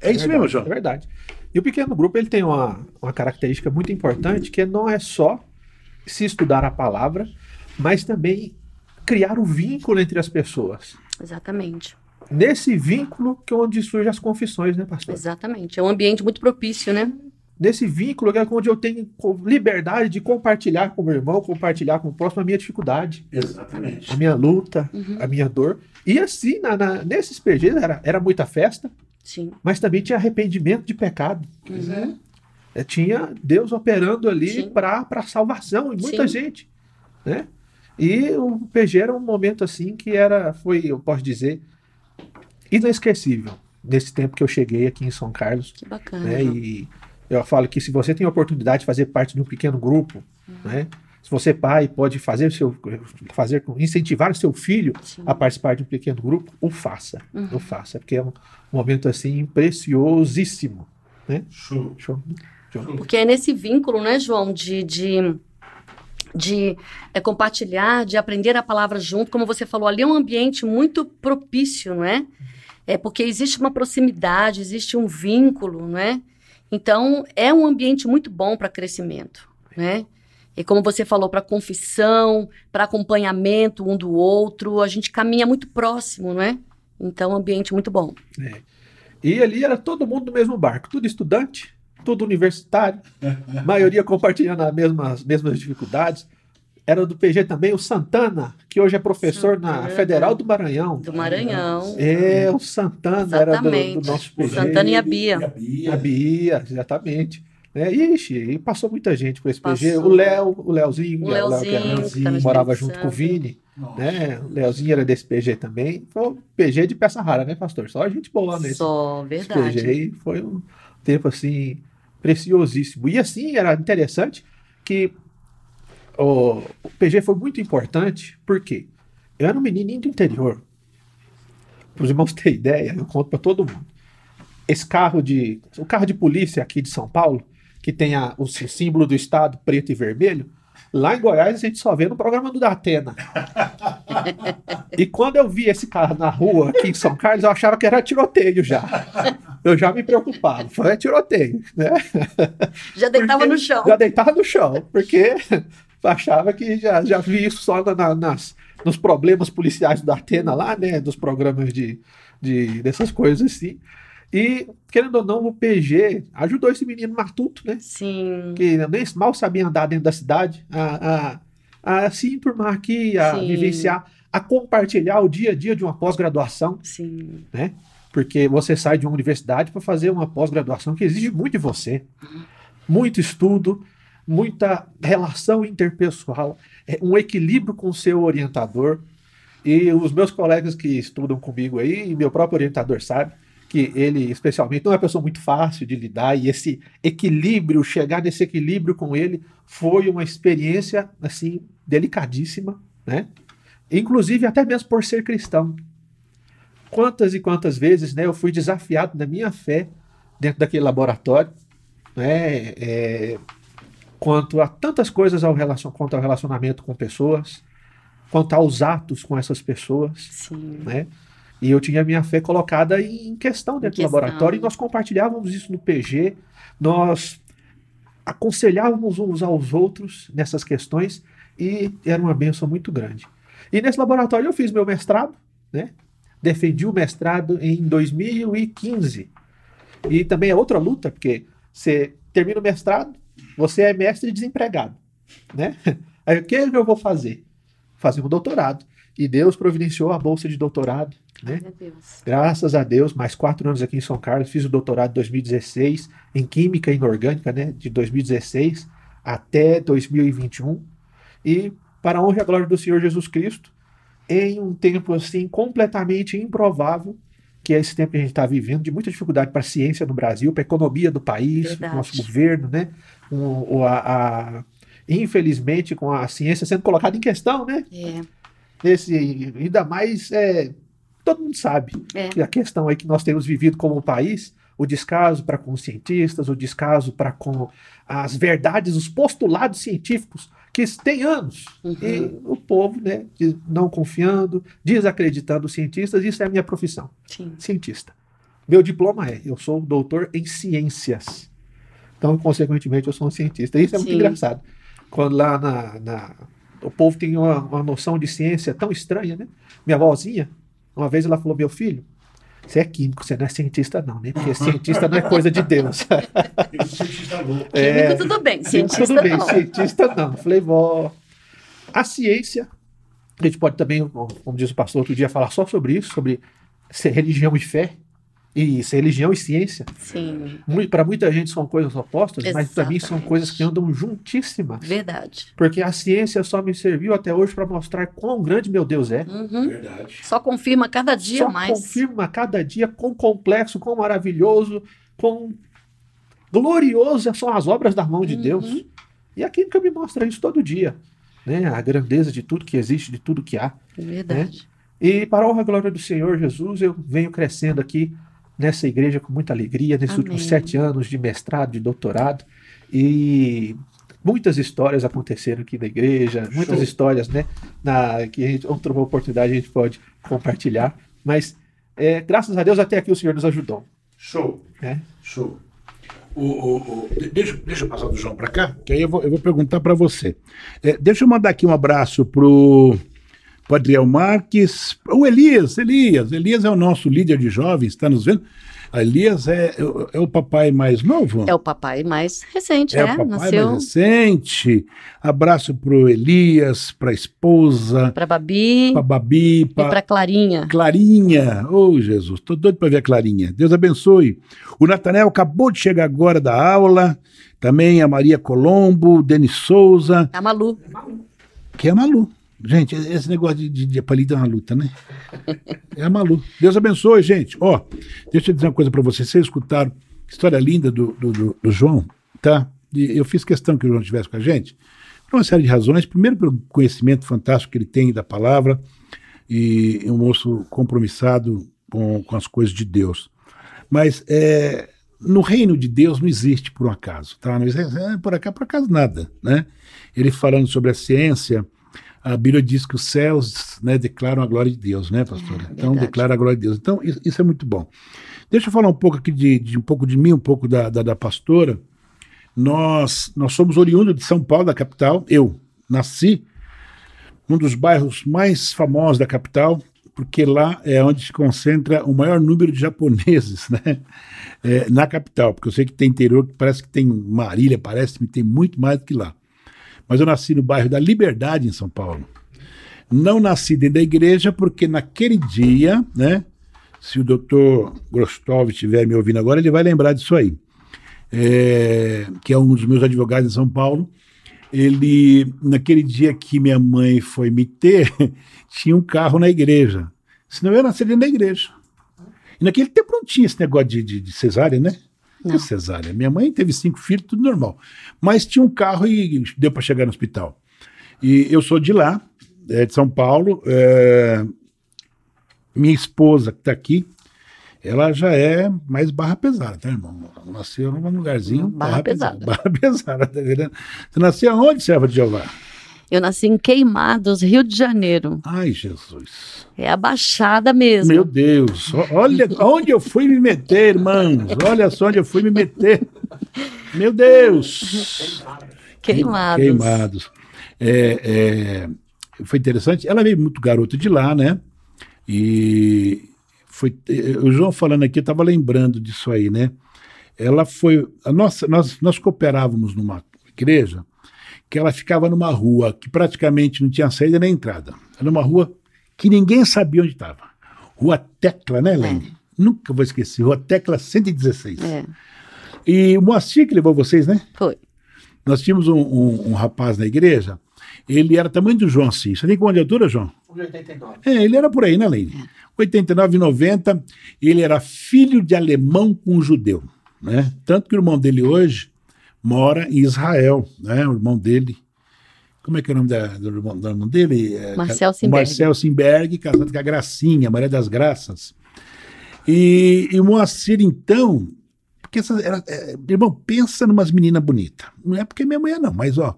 É, é isso verdade, mesmo, João? É verdade. E o pequeno grupo ele tem uma, uma característica muito importante, que não é só se estudar a palavra, mas também criar o um vínculo entre as pessoas. Exatamente nesse vínculo que é onde surgem as confissões, né, pastor? Exatamente. É um ambiente muito propício, né? Nesse vínculo que é onde eu tenho liberdade de compartilhar com o meu irmão, compartilhar com o próximo a minha dificuldade. Exatamente. A minha luta, uhum. a minha dor. E assim, na, na, nesses PGs era, era muita festa, Sim. mas também tinha arrependimento de pecado. Uhum. É, tinha Deus operando ali para salvação e muita Sim. gente. Né? E o PG era um momento assim que era, foi, eu posso dizer, inesquecível nesse tempo que eu cheguei aqui em São Carlos. Que bacana. Né? E eu falo que se você tem a oportunidade de fazer parte de um pequeno grupo, uhum. né? Se você pai pode fazer seu fazer incentivar o seu filho Sim. a participar de um pequeno grupo, o faça, uhum. o faça, porque é um momento assim preciosíssimo, né? Show. Show. Show. Porque é nesse vínculo, né, João, de, de de é, compartilhar, de aprender a palavra junto, como você falou, ali é um ambiente muito propício, não é? É porque existe uma proximidade, existe um vínculo, não é? Então, é um ambiente muito bom para crescimento, né? E como você falou, para confissão, para acompanhamento um do outro, a gente caminha muito próximo, não é? Então, um ambiente muito bom. É. E ali era todo mundo no mesmo barco, tudo estudante, tudo universitário, maioria compartilhando as mesmas, mesmas dificuldades. Era do PG também o Santana, que hoje é professor Santana. na Federal do Maranhão. Do Maranhão. É, o Santana exatamente. era do, do nosso PG. O Santana e a Bia. E a Bia. A Bia, exatamente. É, ixi, e passou muita gente por esse PG. Passou. O Léo, o Léozinho, O né, Léo que era- Leozinho, que tá morava junto com o. Vini, né? O Leozinho era desse PG também. Foi um PG de peça rara, né, pastor? Só gente boa nesse, Só, esse verdade. PG. E foi um tempo, assim, preciosíssimo. E, assim, era interessante que o, o PG foi muito importante, porque eu era um menininho do interior. Para os irmãos terem ideia, eu conto para todo mundo. Esse carro de. O carro de polícia aqui de São Paulo, que tem a- o sí- símbolo do estado preto e vermelho, lá em Goiás a gente só vê no programa do Datena. e quando eu vi esse carro na rua aqui em São Carlos, eu achava que era tiroteio já. Eu já me preocupava. Foi tiroteio, né? Já deitava Porque no chão. Já deitava no chão, porque achava que já, já vi isso só na- na- nas, nos problemas policiais da Atena lá, né? Dos programas de, de dessas coisas assim. E, querendo ou não, o PG ajudou esse menino matuto, né? Sim. Que nem mal sabia andar dentro da cidade, a, a, a se enturmar aqui, a Sim. vivenciar, a compartilhar o dia a dia de uma pós-graduação Sim. porque você sai de uma universidade para fazer uma pós-graduação que exige muito de você. Muito estudo, muita relação interpessoal, é, um equilíbrio com o seu orientador. E os meus colegas que estudam comigo aí, e meu próprio orientador sabe, que ele, especialmente, não é uma pessoa muito fácil de lidar, e esse equilíbrio, chegar nesse equilíbrio com ele, foi uma experiência, assim, delicadíssima, né? Inclusive, até mesmo por ser cristão. Quantas e quantas vezes, né, eu fui desafiado na minha fé dentro daquele laboratório, né, é, quanto a tantas coisas ao relacion, quanto ao relacionamento com pessoas, quanto aos atos com essas pessoas, Sim. né? E eu tinha a minha fé colocada em questão dentro Em do questão. laboratório e nós compartilhávamos isso no PG, nós aconselhávamos uns aos outros nessas questões e era uma benção muito grande. E nesse laboratório eu fiz meu mestrado, né? Defendi o mestrado em 2015. E também é outra luta, porque você termina o mestrado, você é mestre desempregado, né? Aí o que eu vou fazer? Fazer um doutorado. E Deus providenciou a bolsa de doutorado, né? Deus. Graças a Deus, mais quatro anos aqui em São Carlos, fiz o doutorado em 2016 em Química Inorgânica, né? De 2016 até 2021. E para a honra e a glória do Senhor Jesus Cristo, em um tempo assim completamente improvável, que é esse tempo que a gente está vivendo, de muita dificuldade para a ciência no Brasil, para a economia do país, Verdade. o nosso governo, né? O- a- a- infelizmente, com a ciência sendo colocada em questão, né? É. Nesse, ainda mais, é, todo mundo sabe É. que a questão aí que nós temos vivido como país, o descaso para com os cientistas, o descaso para com as verdades, os postulados científicos que têm anos. Uhum. E o povo, né, não confiando, desacreditando os cientistas, isso é a minha profissão, Sim. cientista. Meu diploma é, eu sou doutor em ciências. Então, consequentemente, eu sou um cientista. Isso é muito Sim. engraçado. Quando lá na, na- o povo tem uma, uma noção de ciência tão estranha, né? Minha avózinha, uma vez ela falou, meu filho, você é químico, você não é cientista não, né? Porque cientista não é coisa de Deus. É. Químico, tudo bem. Cientista, Tudo bem, não. cientista não. Falei, vó, a ciência, a gente pode também, como diz o pastor outro dia, falar só sobre isso, sobre ser religião e fé. E ser religião e ciência. Sim. Para muita gente são coisas opostas, mas para mim são Exatamente. coisas que andam juntíssimas. Verdade. Porque a ciência só me serviu até hoje para mostrar quão grande meu Deus é. Uhum. Verdade. Só confirma cada dia Só mais. confirma cada dia quão complexo, quão maravilhoso, quão glorioso são as obras da mão de Uhum. Deus. E a química me mostra isso todo dia. Né? A grandeza de tudo que existe, de tudo que há. Verdade. E para a honra e glória do Senhor Jesus, eu venho crescendo aqui nessa igreja com muita alegria, nesses Amém. últimos sete anos de mestrado, de doutorado. E muitas histórias aconteceram aqui na igreja, muitas Show. histórias, né? Na, que a gente, outra oportunidade a gente pode compartilhar. Mas, é, graças a Deus, até aqui o Senhor nos ajudou. Show. Né? Show. O, o, o- de- deixa, deixa eu passar do João para cá, que aí eu vou, eu vou perguntar para você. É, deixa eu mandar aqui um abraço pro pro Adriel Marques, o Elias, Elias, Elias é o nosso líder de jovens, está nos vendo. Elias é, é, o papai mais novo? É o papai mais recente, é. É, o papai nasceu mais recente. Abraço pro Elias, pra esposa, pra Babi pra Babi, e pra, pra Clarinha. Clarinha. Ô, Jesus, tô doido pra ver a Clarinha. Deus abençoe. O Natanel acabou de chegar agora da aula. Também a Maria Colombo, Denis Souza, A Malu. que é a Malu. Gente, esse negócio de, de, de é uma luta, né? É a Malu. Deus abençoe, gente. Ó, deixa eu dizer uma coisa pra vocês. Vocês escutaram história linda do, do, do- do João, tá? E eu fiz questão que o João estivesse com a gente. Por uma série de razões. Primeiro, pelo conhecimento fantástico que ele tem da palavra e um moço compromissado com, com as coisas de Deus. Mas é, no reino de Deus não existe por um acaso, tá? Não existe é, por acaso, por acaso nada, né? Ele falando sobre a ciência, a Bíblia diz que os céus né, declaram a glória de Deus, né, pastora? então verdade. declara a glória de Deus. Então isso, isso é muito bom. Deixa eu falar um pouco aqui de, de um pouco de mim, um pouco da, da, da pastora. Nós nós somos oriundos de São Paulo, da capital. Eu nasci num dos bairros mais famosos da capital, porque lá é onde se concentra o maior número de japoneses, né? É, na capital, porque eu sei que tem interior que parece que tem Marília, parece que tem muito mais do que lá. Mas eu nasci no bairro da Liberdade, em São Paulo. Não nasci dentro da igreja, porque naquele dia, né? Se o doutor Grostov estiver me ouvindo agora, ele vai lembrar disso aí. É, que é um dos meus advogados em São Paulo ele naquele dia que minha mãe foi me ter, tinha um carro na igreja. Senão eu ia nascer dentro da igreja. E naquele tempo não tinha esse negócio de, de, de cesárea, né? Não. Cesárea. Minha mãe teve cinco filhos, tudo normal. Mas tinha um carro e deu para chegar no hospital. E eu sou de lá, é, de São Paulo. é, minha esposa, que está aqui, ela já é mais barra pesada, tá, irmão? Ela Nasceu num lugarzinho. Barra pesada. Barra pesada, tá vendo? Você nasceu aonde, serva de Jeová? Eu nasci em Queimados, Rio de Janeiro. Ai, Jesus. É a Baixada mesmo. Meu Deus. Olha onde eu fui me meter, irmãos. Olha só onde eu fui me meter. Meu Deus. Queimados. Queimados. É, é, foi interessante. Ela veio muito garota de lá, né? E foi. eh, O João falando aqui, eu estava lembrando disso aí, né? Ela foi. A nossa, nós, nós cooperávamos numa igreja que ela ficava numa rua que praticamente não tinha saída nem entrada. Era uma rua que ninguém sabia onde estava. Rua Tecla, né, Lene? Nunca vou esquecer. Rua Tecla 116. É, E o Moacir que levou vocês, né? foi. Nós tínhamos um, um- um rapaz na igreja, ele era tamanho do João assim. Você tem quanto de altura, João? 89. É, ele era por aí, né, Leine? 89, 90, ele era filho de alemão com judeu, né? Tanto que o irmão dele hoje mora em Israel, né? O irmão dele, como é que é o nome da- do, irmão, do irmão dele? É, Marcel Simberg. Marcel Simberg, casado com a Gracinha, Maria das Graças. E, e o Moacir, então, porque essa, é, irmão, pensa numas meninas bonitas. Não é porque é minha mulher, não, mas ó,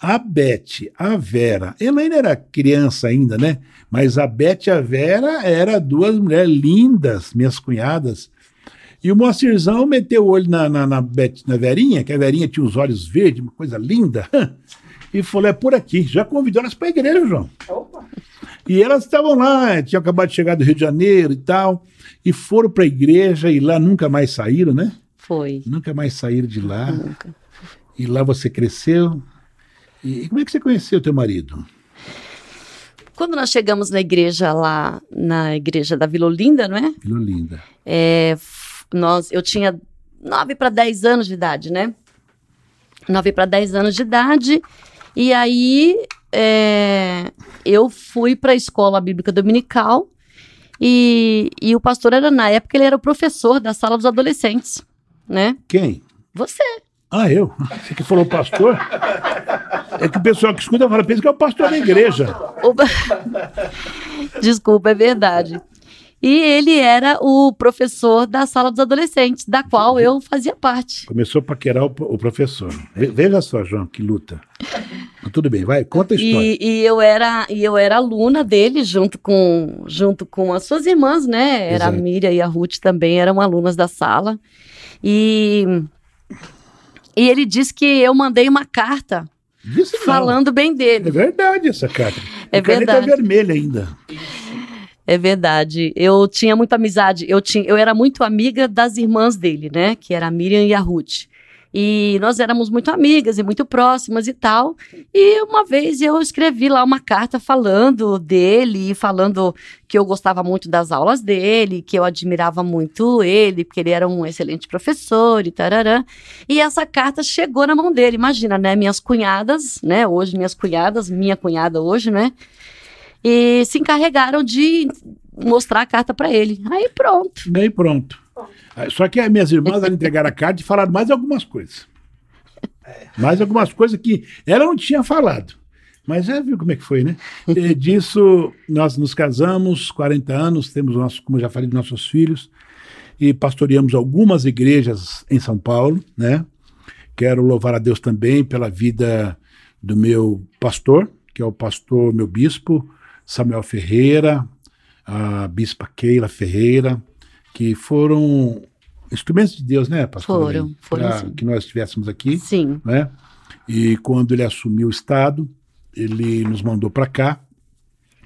a Beth, a Vera, ela ainda era criança ainda, né? Mas a Beth e a Vera eram duas mulheres lindas, minhas cunhadas. E o Moacirzão meteu o olho na, na, na, na Verinha, que a Verinha tinha os olhos verdes, uma coisa linda, e falou: é por aqui. Já convidou elas para a igreja, João. Opa. E elas estavam lá, tinham acabado de chegar do Rio de Janeiro e tal, e foram para a igreja e lá nunca mais saíram, né? Foi. Nunca mais saíram de lá. Nunca. E lá você cresceu. E, e como é que você conheceu teu marido? Quando nós chegamos na igreja lá, na igreja da Vila Olinda, não é? Vila Linda. É, nós, eu tinha 9 para 10 anos de idade, né? 9 para 10 anos de idade. E aí é, eu fui para a escola bíblica dominical. E, e o pastor era, na época, ele era o professor da sala dos adolescentes, né? Quem? Você. Ah, eu? Você que falou pastor? É que o pessoal que escuta fala, pensa que é o pastor da igreja. Desculpa, é verdade. E ele era o professor da sala dos adolescentes, da qual eu fazia parte. Começou a paquerar o, o professor. Ve- Veja só, João, que luta. Tudo bem, vai, conta a história. E, e eu era e eu era aluna dele junto com junto com as suas irmãs, né? Era a Exato. Miriam e a Ruth também eram alunas da sala. E e ele disse que eu mandei uma carta falando bem É dele. verdade essa carta. É E caneta verdade. vermelha ainda. É verdade. Eu tinha muita amizade. Eu, tinha, eu era muito amiga das irmãs dele, né? Que era a Miriam e a Ruth. E nós éramos muito amigas e muito próximas e tal. E uma vez eu escrevi lá uma carta falando dele, falando que eu gostava muito das aulas dele, que eu admirava muito ele, porque ele era um excelente professor e tararã. E essa carta chegou na mão dele. Imagina, né? Minhas cunhadas, né? Hoje, minhas cunhadas, minha cunhada hoje, né? E se encarregaram de mostrar a carta para ele. Aí pronto. Daí pronto. Só que as minhas irmãs entregaram a carta e falaram mais algumas coisas. Mais algumas coisas que ela não tinha falado. Mas é, viu como é que foi, né? E disso, nós nos casamos, 40 anos, temos, nosso, como eu já falei, nossos filhos, e pastoreamos algumas igrejas em São Paulo, né? Quero louvar a Deus também pela vida do meu pastor, que é o pastor, meu bispo, Samuel Ferreira, a bispa Keila Ferreira, que foram instrumentos de Deus, né, pastor? Foram, foram sim. Que nós estivéssemos aqui. Sim. Né? E quando ele assumiu o Estado, ele nos mandou para cá.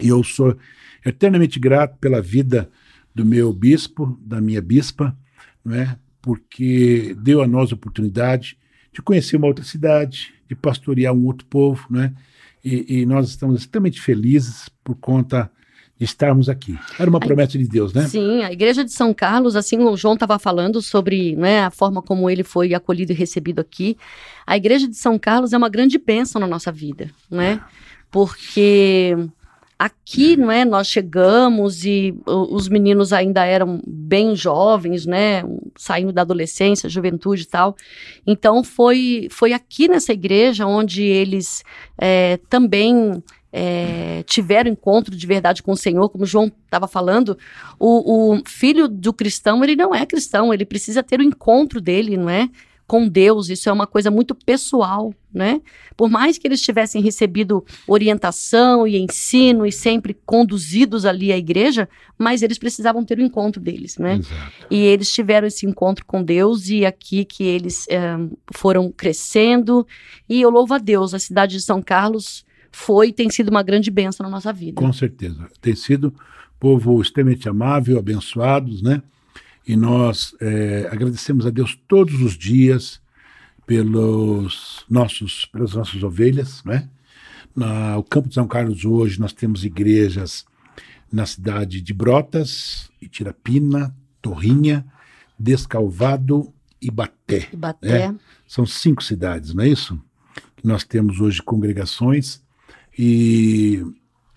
E eu sou eternamente grato pela vida do meu bispo, da minha bispa, né? porque deu a nós a oportunidade de conhecer uma outra cidade, de pastorear um outro povo, né? E, e nós estamos extremamente felizes por conta estarmos aqui. Era uma promessa de Deus, né? Sim, a igreja de São Carlos, assim o João estava falando sobre né, a forma como ele foi acolhido e recebido aqui. A igreja de São Carlos é uma grande bênção na nossa vida, né? Porque aqui, não é, nós chegamos e os meninos ainda eram bem jovens, né, saindo da adolescência, juventude e tal. Então foi foi aqui nessa igreja onde eles é, também é, tiveram encontro de verdade com o Senhor, como o João estava falando, o, o, filho do cristão, ele não é cristão, ele precisa ter o encontro dele, não é? Com Deus, isso é uma coisa muito pessoal, né? Por mais que eles tivessem recebido orientação e ensino e sempre conduzidos ali à igreja, mas eles precisavam ter o encontro deles, né? Exato. E eles tiveram esse encontro com Deus e aqui que eles é, foram crescendo. E eu louvo a Deus, a cidade de São Carlos foi e tem sido uma grande bênção na nossa vida. Com certeza. Tem sido povo extremamente amável, abençoados, né? E nós é, agradecemos a Deus todos os dias pelos nossos, pelas nossas ovelhas, né? Na, o Campo de São Carlos hoje nós temos igrejas na cidade de Brotas, Itirapina, Torrinha, Descalvado e Baté. Baté. Né? São cinco cidades, não é isso? Nós temos hoje congregações e,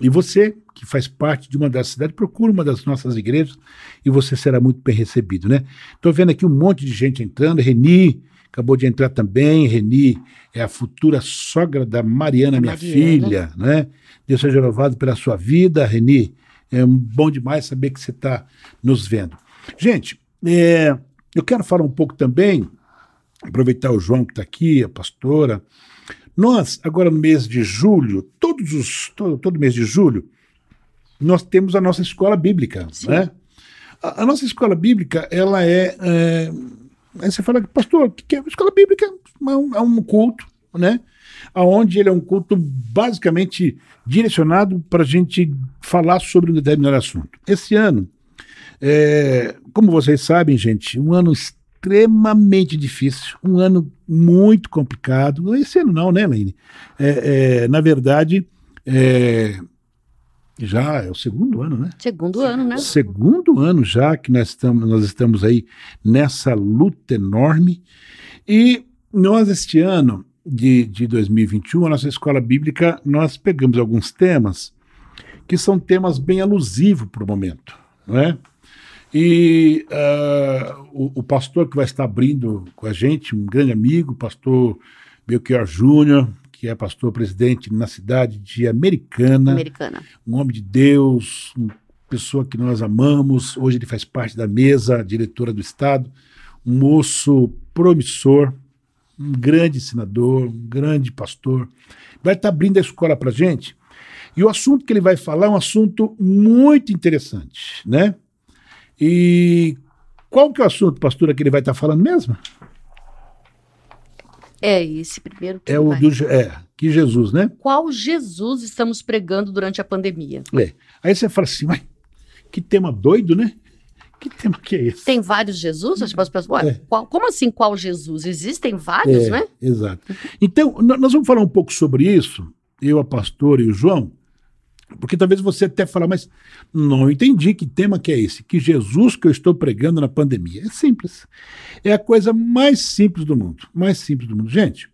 e você, que faz parte de uma das cidades, procura uma das nossas igrejas e você será muito bem recebido, né? Estou vendo aqui um monte de gente entrando, Reni acabou de entrar também, Reni é a futura sogra da Mariana, minha Mariana. filha, né? Deus seja louvado pela sua vida, Reni. É bom demais saber que você está nos vendo. Gente, é, eu quero falar um pouco também, aproveitar o João que está aqui, a pastora, nós, agora no mês de julho, todos os, todo, todo mês de julho, nós temos a nossa escola bíblica, Sim. né? A, a, nossa escola bíblica, ela é, é aí você fala, pastor, o que é escola bíblica? É um, é um culto, né? Aonde ele é um culto basicamente direcionado para a gente falar sobre um determinado assunto. Esse ano, é, como vocês sabem, gente, um ano extremamente difícil, um ano muito complicado. Esse ano não, né, Leine? É, é, na verdade, é, já é o segundo ano, né? Segundo ano, né? Segundo ano já que nós estamos, nós estamos aí nessa luta enorme. E nós, este ano de, de 2021, a nossa escola bíblica, nós pegamos alguns temas que são temas bem alusivos para o momento, não é? E uh, o, o, pastor que vai estar abrindo com a gente, um grande amigo, o pastor Belchior Júnior, que é pastor presidente na cidade de Americana. Americana. Um homem de Deus, uma pessoa que nós amamos. Hoje ele faz parte da mesa diretora do Estado. Um moço promissor, um grande senador, um grande pastor. Vai estar abrindo a escola para gente. E o assunto que ele vai falar é um assunto muito interessante, né? E qual que é o assunto, pastora, que ele vai estar falando mesmo? É esse primeiro que É o vai. do é, que Jesus, né? Qual Jesus estamos pregando durante a pandemia? É. Aí você fala assim, mas Que tema doido, né? Que tema que é esse? Tem vários Jesus? As pessoas, ué, é. qual, como assim qual Jesus? Existem vários, é, né? Exato. Então, nós vamos falar um pouco sobre isso, eu, a pastora e o João, porque talvez você até fale, mas não entendi que tema que é esse, que Jesus que eu estou pregando na pandemia. É simples. É a coisa mais simples do mundo, mais simples do mundo. Gente,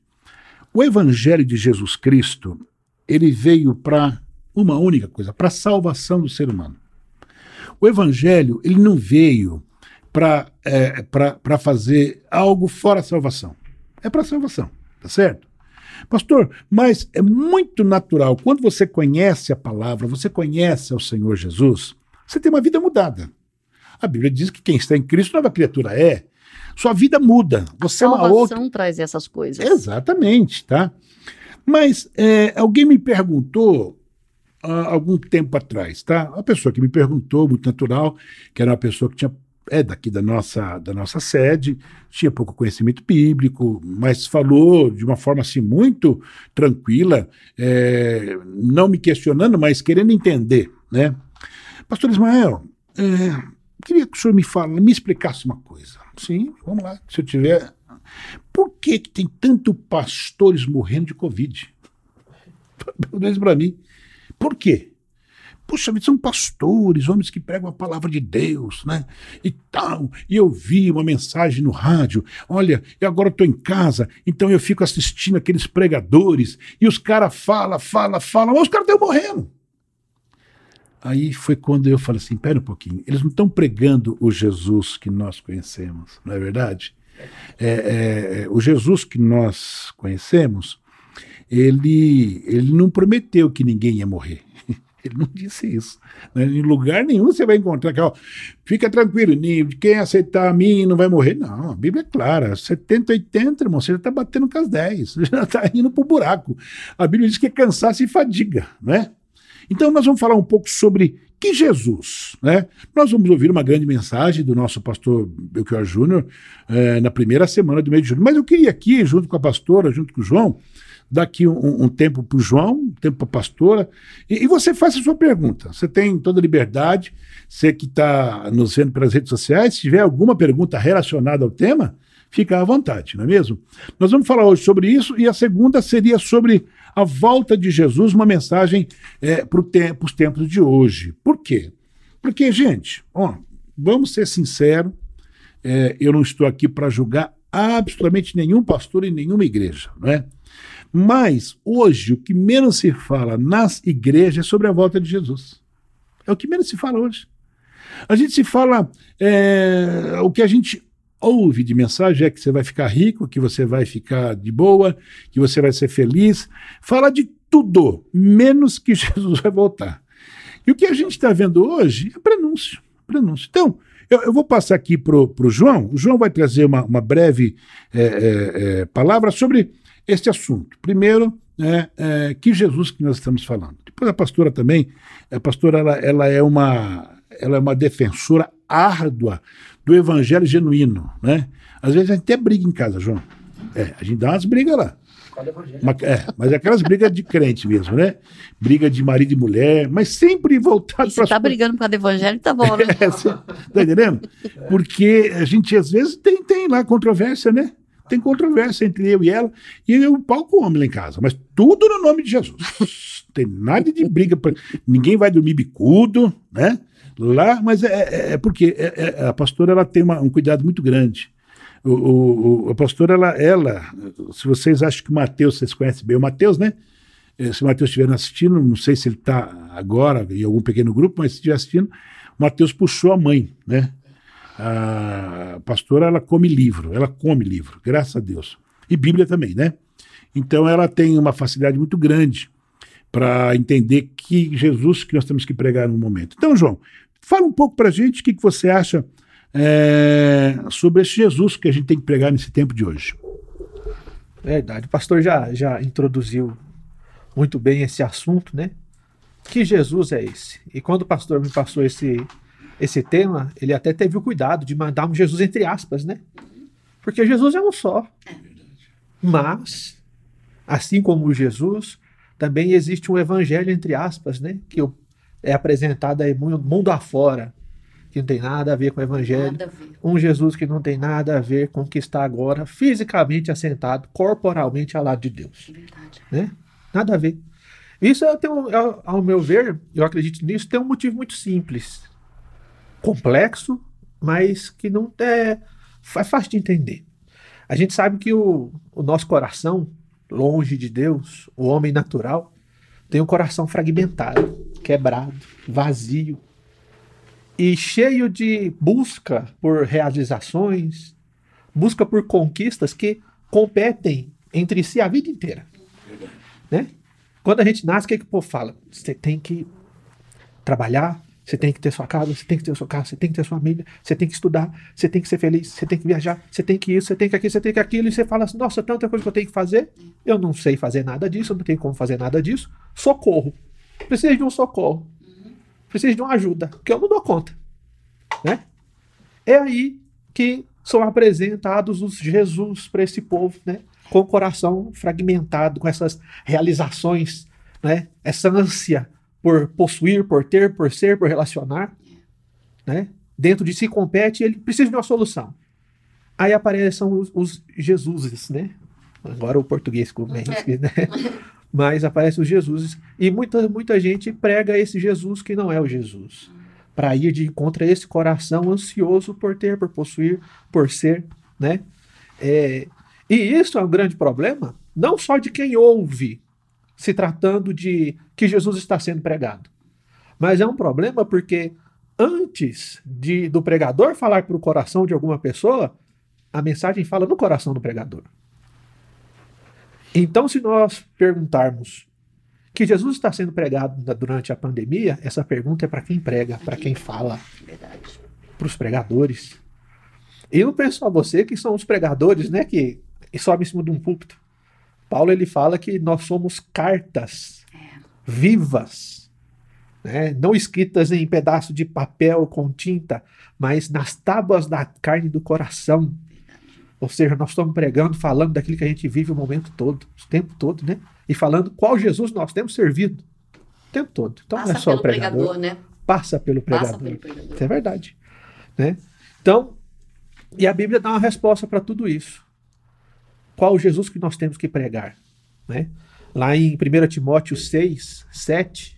o evangelho de Jesus Cristo, ele veio para uma única coisa, para a salvação do ser humano. O evangelho, ele não veio para é, fazer algo fora a salvação. É para a salvação, tá certo? Pastor, mas é muito natural, quando você conhece a palavra, você conhece ao Senhor Jesus, você tem uma vida mudada. A Bíblia diz que quem está em Cristo, nova criatura é. Sua vida muda. Você a salvação é uma outra... traz essas coisas. Exatamente, tá? Mas é, alguém me perguntou há algum tempo atrás, tá? Uma pessoa que me perguntou, muito natural, que era uma pessoa que tinha é daqui da nossa, da nossa sede, tinha pouco conhecimento bíblico, mas falou de uma forma assim muito tranquila, é, não me questionando, mas querendo entender, né? Pastor Ismael, é, queria que o senhor me fala, me explicasse uma coisa. Sim, vamos lá, se eu tiver. Por que, que tem tanto pastores morrendo de Covid? Pergunta para mim. Por quê? Puxa, são pastores, homens que pregam a palavra de Deus, né? E tal. E eu vi uma mensagem no rádio. Olha, eu agora estou em casa, então eu fico assistindo aqueles pregadores e os caras falam, falam, falam, mas os caras estão morrendo. Aí foi quando eu falei assim: pera um pouquinho, eles não estão pregando o Jesus que nós conhecemos, não é verdade? É, é, é, o Jesus que nós conhecemos, ele, ele não prometeu que ninguém ia morrer. Ele não disse isso. Né? Em lugar nenhum você vai encontrar que, fica tranquilo, quem aceitar a mim não vai morrer. Não, a Bíblia é clara. 70, 80, irmão, você já está batendo com as 10, você já está indo para o buraco. A Bíblia diz que é cansaço e fadiga, né? Então nós vamos falar um pouco sobre que Jesus, né? Nós vamos ouvir uma grande mensagem do nosso pastor Belchior Júnior eh, na primeira semana do mês de julho. Mas eu queria aqui, junto com a pastora, junto com o João, daqui um, um tempo para o João, um tempo para a pastora, e, e, você faz a sua pergunta. Você tem toda a liberdade, você que está nos vendo pelas redes sociais, se tiver alguma pergunta relacionada ao tema, fica à vontade, não é mesmo? Nós vamos falar hoje sobre isso, e a segunda seria sobre a volta de Jesus, uma mensagem é, para tempo, os tempos de hoje. Por quê? Porque, gente, ó, vamos ser sinceros, é, eu não estou aqui para julgar absolutamente nenhum pastor em nenhuma igreja, não é? Mas hoje o que menos se fala nas igrejas é sobre a volta de Jesus. É o que menos se fala hoje. A gente se fala. É, o que a gente ouve de mensagem é que você vai ficar rico, que você vai ficar de boa, que você vai ser feliz. Fala de tudo, menos que Jesus vai voltar. E o que a gente está vendo hoje é prenúncio. prenúncio. Então, eu, eu vou passar aqui para o João. O João vai trazer uma, uma breve é, é, é palavra sobre este assunto. Primeiro, é, é, que Jesus que nós estamos falando. Depois a pastora também, a pastora ela, ela, é, uma, ela é uma defensora árdua do evangelho genuíno. Né? Às vezes a gente até briga em casa, João. É, a gente dá umas brigas lá. Uma, é, mas é aquelas brigas de crente mesmo, né? Briga de marido e mulher, mas sempre voltado para. Você tá brigando por causa do evangelho, tá bom, né? É, tá entendendo? Porque a gente às vezes tem, tem lá controvérsia, né? Tem controvérsia entre eu e ela, e eu palco homem lá em casa, mas tudo no nome de Jesus. Tem nada de briga, pra, ninguém vai dormir bicudo, né? Lá, mas é, é, é porque é, é, a pastora ela tem uma, um cuidado muito grande. O, o, a pastora, ela, ela, se vocês acham que o Mateus, vocês conhecem bem o Mateus, né? Eh, se o Mateus estiver assistindo, não sei se ele está agora em algum pequeno grupo, mas se estiver assistindo, o Mateus puxou a mãe, né? A pastora ela come livro, ela come livro, graças a Deus. E Bíblia também, né? Então ela tem uma facilidade muito grande para entender que Jesus que nós temos que pregar no momento. Então, João, fala um pouco para a gente o que, que você acha é, sobre esse Jesus que a gente tem que pregar nesse tempo de hoje. Verdade, o pastor já, já introduziu muito bem esse assunto, né? Que Jesus é esse? E quando o pastor me passou esse, esse tema, ele até teve o cuidado de mandar um Jesus entre aspas, né? Porque Jesus é um só. Mas, assim como Jesus, também existe um evangelho entre aspas, né? Que é apresentado aí mundo afora, que não tem nada a ver com o evangelho. Nada a ver. Um Jesus que não tem nada a ver com o que está agora fisicamente assentado, corporalmente ao lado de Deus. Verdade. Né? Nada a ver. Isso, eu tenho, ao meu ver, eu acredito nisso, tem um motivo muito simples. Complexo, mas que não é, é fácil de entender. A gente sabe que o, o nosso coração, longe de Deus, o homem natural, tem um coração fragmentado, quebrado, vazio e cheio de busca por realizações, busca por conquistas que competem entre si a vida inteira. Né? Quando a gente nasce, o que, que o povo fala? Você tem que trabalhar, você tem que ter sua casa, você tem que ter sua casa, você tem que ter sua família, você tem que estudar, você tem que ser feliz, você tem que viajar, você tem que isso, você tem que aquilo, você tem que aquilo, e você fala assim, nossa, tanta coisa que eu tenho que fazer, eu não sei fazer nada disso, eu não tenho como fazer nada disso, socorro. Preciso de um socorro. Preciso de uma ajuda, porque eu não dou conta. Né? É aí que são apresentados os Jesus para esse povo, né? com o coração fragmentado, com essas realizações, né? essa ânsia por possuir, por ter, por ser, por relacionar. Né? Dentro de si compete, ele precisa de uma solução. Aí aparecem os, os Jesuses, né? Agora o português ficou bem, né? Mas aparecem os Jesuses. E muita, muita gente prega esse Jesus que não é o Jesus. Para ir de encontro a esse coração ansioso por ter, por possuir, por ser, né? É, e isso é um grande problema, não só de quem ouve, se tratando de que Jesus está sendo pregado, mas é um problema porque antes de, do pregador falar para o coração de alguma pessoa, a mensagem fala no coração do pregador. Então, se nós perguntarmos que Jesus está sendo pregado durante a pandemia, essa pergunta é para quem prega, para quem fala, para os pregadores. E não penso só você que são os pregadores, né, que sobem em cima de um púlpito. Paulo ele fala que nós somos cartas vivas, né, não escritas em pedaço de papel com tinta, mas nas tábuas da carne do coração. Ou seja, nós estamos pregando, falando daquilo que a gente vive o momento todo, o tempo todo, né? E falando qual Jesus nós temos servido o tempo todo. Então não Passa é só pelo o pregador, pregador, né? passa pelo pregador. Passa pelo pregador. Isso é verdade. Né? Então, e a Bíblia dá uma resposta para tudo isso. Qual Jesus que nós temos que pregar? Né? Lá em 1 Timóteo 6, 7,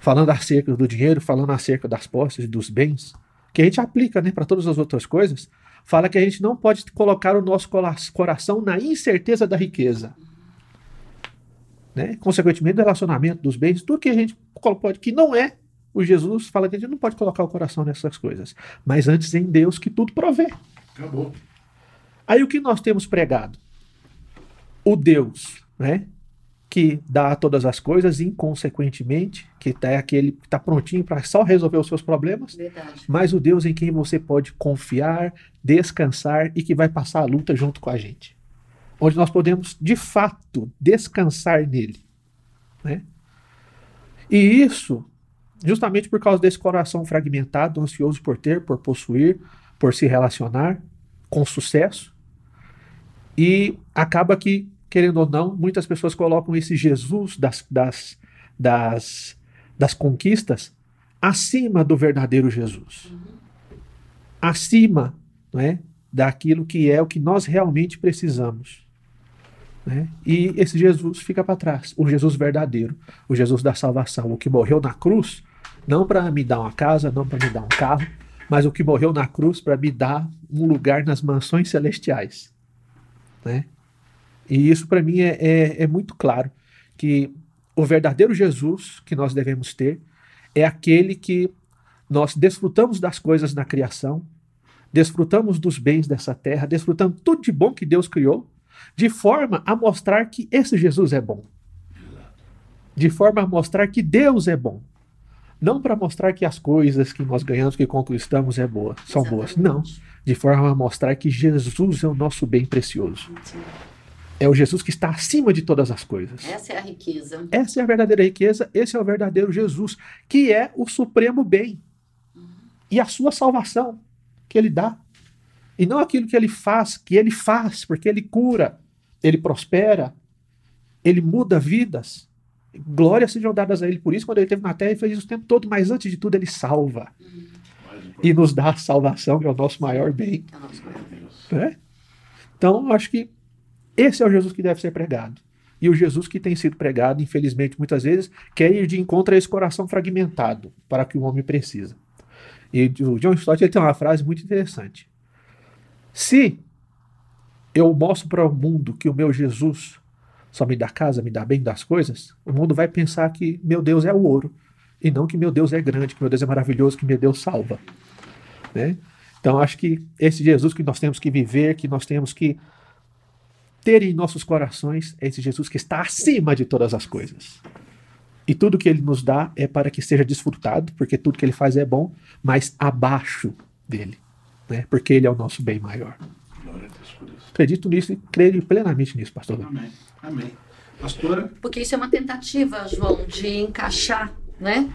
falando acerca do dinheiro, falando acerca das posses dos bens, que a gente aplica né, para todas as outras coisas, fala que a gente não pode colocar o nosso coração na incerteza da riqueza. Né? Consequentemente, do relacionamento, dos bens, tudo que a gente pode, que não é o Jesus, fala que a gente não pode colocar o coração nessas coisas. Mas antes em Deus que tudo provê. Acabou. Aí o que nós temos pregado? O Deus, né? Que dá todas as coisas, inconsequentemente, que tá- é aquele que está prontinho para só resolver os seus problemas, Verdade. mas o Deus em quem você pode confiar, descansar e que vai passar a luta junto com a gente. Onde nós podemos, de fato, descansar nele. Né? E isso, justamente por causa desse coração fragmentado, ansioso por ter, por possuir, por se relacionar com sucesso. E acaba que, querendo ou não, muitas pessoas colocam esse Jesus das, das, das, das conquistas acima do verdadeiro Jesus. Acima não é, daquilo que é o que nós realmente precisamos. né? E esse Jesus fica para trás, o Jesus verdadeiro, o Jesus da salvação, o que morreu na cruz, não para me dar uma casa, não para me dar um carro, mas o que morreu na cruz para me dar um lugar nas mansões celestiais. Né? E isso para mim é, é, é muito claro que o verdadeiro Jesus que nós devemos ter é aquele que nós desfrutamos das coisas na criação, desfrutamos dos bens dessa terra, desfrutamos tudo de bom que Deus criou, de forma a mostrar que esse Jesus é bom. De forma a mostrar que Deus é bom. Não para mostrar que as coisas que nós ganhamos, que conquistamos é boa, são boas. Não. De forma a mostrar que Jesus é o nosso bem precioso. É o Jesus que está acima de todas as coisas. Essa é a riqueza. Essa é a verdadeira riqueza, esse é o verdadeiro Jesus, que é o supremo bem. E a sua salvação que ele dá. E não aquilo que ele faz, que ele faz, porque ele cura, ele prospera, ele muda vidas. glórias sejam dadas a ele por isso, quando ele esteve na terra, ele fez isso o tempo todo, mas antes de tudo, ele salva. E nos dá a salvação, que é o nosso maior bem. Né? Então, eu acho que esse é o Jesus que deve ser pregado. E o Jesus que tem sido pregado, infelizmente, muitas vezes, quer ir de encontro a esse coração fragmentado para que o homem precisa. E o John Stott ele tem uma frase muito interessante. Se eu mostro para o mundo que o meu Jesus só me dá casa, me dá bem das coisas, o mundo vai pensar que meu Deus é o ouro e não que meu Deus é grande, que meu Deus é maravilhoso, que meu Deus salva. Né? Então acho que esse Jesus que nós temos que viver, que nós temos que ter em nossos corações, é esse Jesus que está acima de todas as coisas. E tudo que ele nos dá é para que seja desfrutado, porque tudo que ele faz é bom, mas abaixo dele, né? porque ele é o nosso bem maior. Acredito nisso e creio plenamente nisso, pastor. Amém. Amém. Pastora? Porque isso é uma tentativa, João, de encaixar né,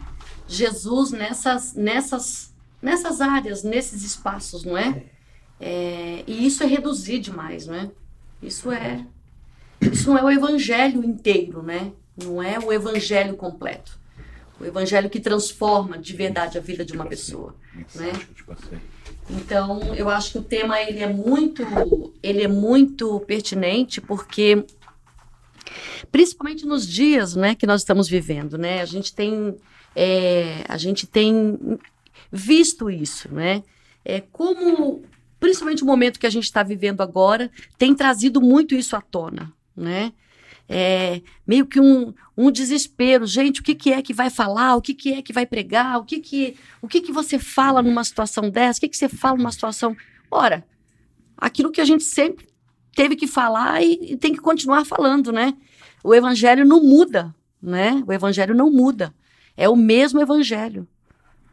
Jesus nessas, nessas, nessas áreas, nesses espaços, não é? é? E isso é reduzir demais, não é? Isso é. Isso não é o evangelho inteiro, né? Não é o evangelho completo. O evangelho que transforma de verdade a vida de uma pessoa, né? Então, eu acho que o tema ele é muito, ele é muito pertinente porque principalmente nos dias, né, que nós estamos vivendo, né? A gente tem, é, a gente tem visto isso, né? É como, principalmente o momento que a gente está vivendo agora, tem trazido muito isso à tona, né? É, meio que um, um desespero. Gente, o que, que é que vai falar? O que, que é que vai pregar? O que que, o que, que você fala numa situação dessa? O que, que você fala numa situação. Ora, aquilo que a gente sempre teve que falar e, e tem que continuar falando, né? O evangelho não muda, né? O evangelho não muda. É o mesmo evangelho.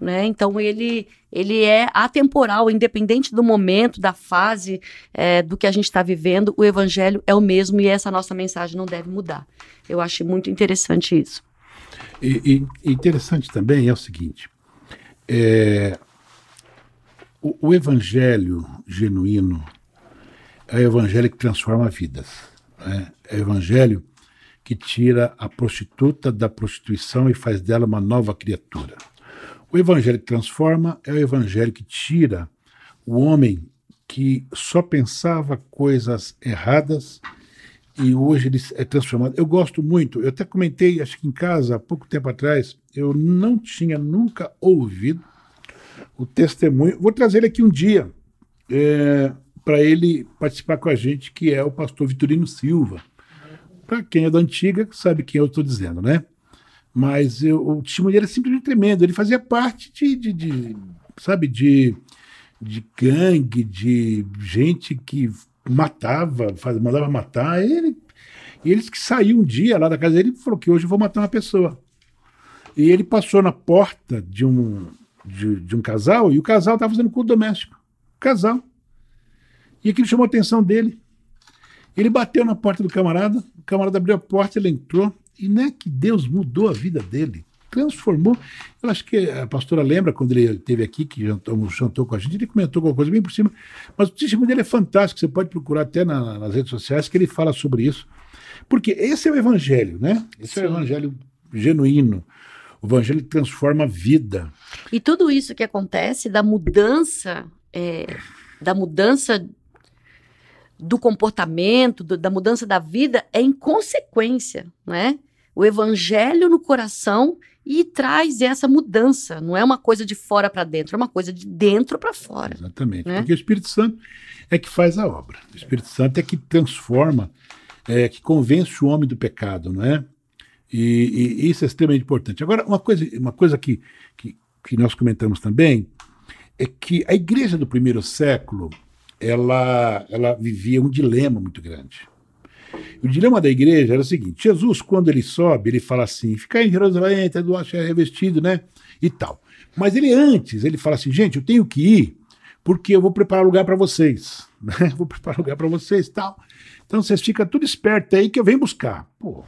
Né? Então ele, ele é atemporal, independente do momento, da fase, é, do que a gente está vivendo, o evangelho é o mesmo e essa nossa mensagem não deve mudar. Eu acho muito interessante isso. E, e interessante também é o seguinte: é, o, o evangelho genuíno é o evangelho que transforma vidas. Né? É o evangelho que tira a prostituta da prostituição e faz dela uma nova criatura. O evangelho que transforma é o evangelho que tira o homem que só pensava coisas erradas e hoje ele é transformado. Eu gosto muito, eu até comentei, acho que em casa, há pouco tempo atrás, eu não tinha nunca ouvido o testemunho. Vou trazer ele aqui um dia é, para ele participar com a gente, que é o pastor Vitorino Silva. Para quem é da antiga, sabe quem eu estou dizendo, né? Mas eu, o testemunho dele é simplesmente tremendo. Ele fazia parte de, de, de sabe, de, de gangue, de gente que matava, faz, mandava matar. Ele, e eles que saiu um dia lá da casa dele falou que hoje eu vou matar uma pessoa. E ele passou na porta de um, de, de um casal e o casal estava fazendo culto doméstico. Casal. E aquilo chamou a atenção dele. Ele bateu na porta do camarada, o camarada abriu a porta, ele entrou, e não é que Deus mudou a vida dele, transformou. Eu acho que a pastora lembra quando ele esteve aqui, que jantou, jantou com a gente, ele comentou alguma coisa bem por cima, mas o testemunho dele é fantástico, você pode procurar até na, nas redes sociais que ele fala sobre isso. Porque esse é o evangelho, né? Esse Sim. é o evangelho genuíno. O evangelho transforma a vida. E tudo isso que acontece da mudança, é, da mudança do comportamento, do, da mudança da vida, é em consequência, né? O evangelho no coração e traz essa mudança. Não é uma coisa de fora para dentro, é uma coisa de dentro para fora. Exatamente. Né? Porque o Espírito Santo é que faz a obra. O Espírito Santo é que transforma, é que convence o homem do pecado, não é? E, e isso é extremamente importante. Agora, uma coisa, uma coisa que, que, que nós comentamos também é que a igreja do primeiro século ela, ela vivia um dilema muito grande. O dilema da igreja era o seguinte: Jesus, quando ele sobe, ele fala assim: ficar em Jerusalém, até do é revestido, né? E tal. Mas ele antes, ele fala assim: gente, eu tenho que ir porque eu vou preparar lugar para vocês. Né? Vou preparar lugar para vocês tal. Então vocês ficam tudo esperto aí que eu venho buscar. Pô,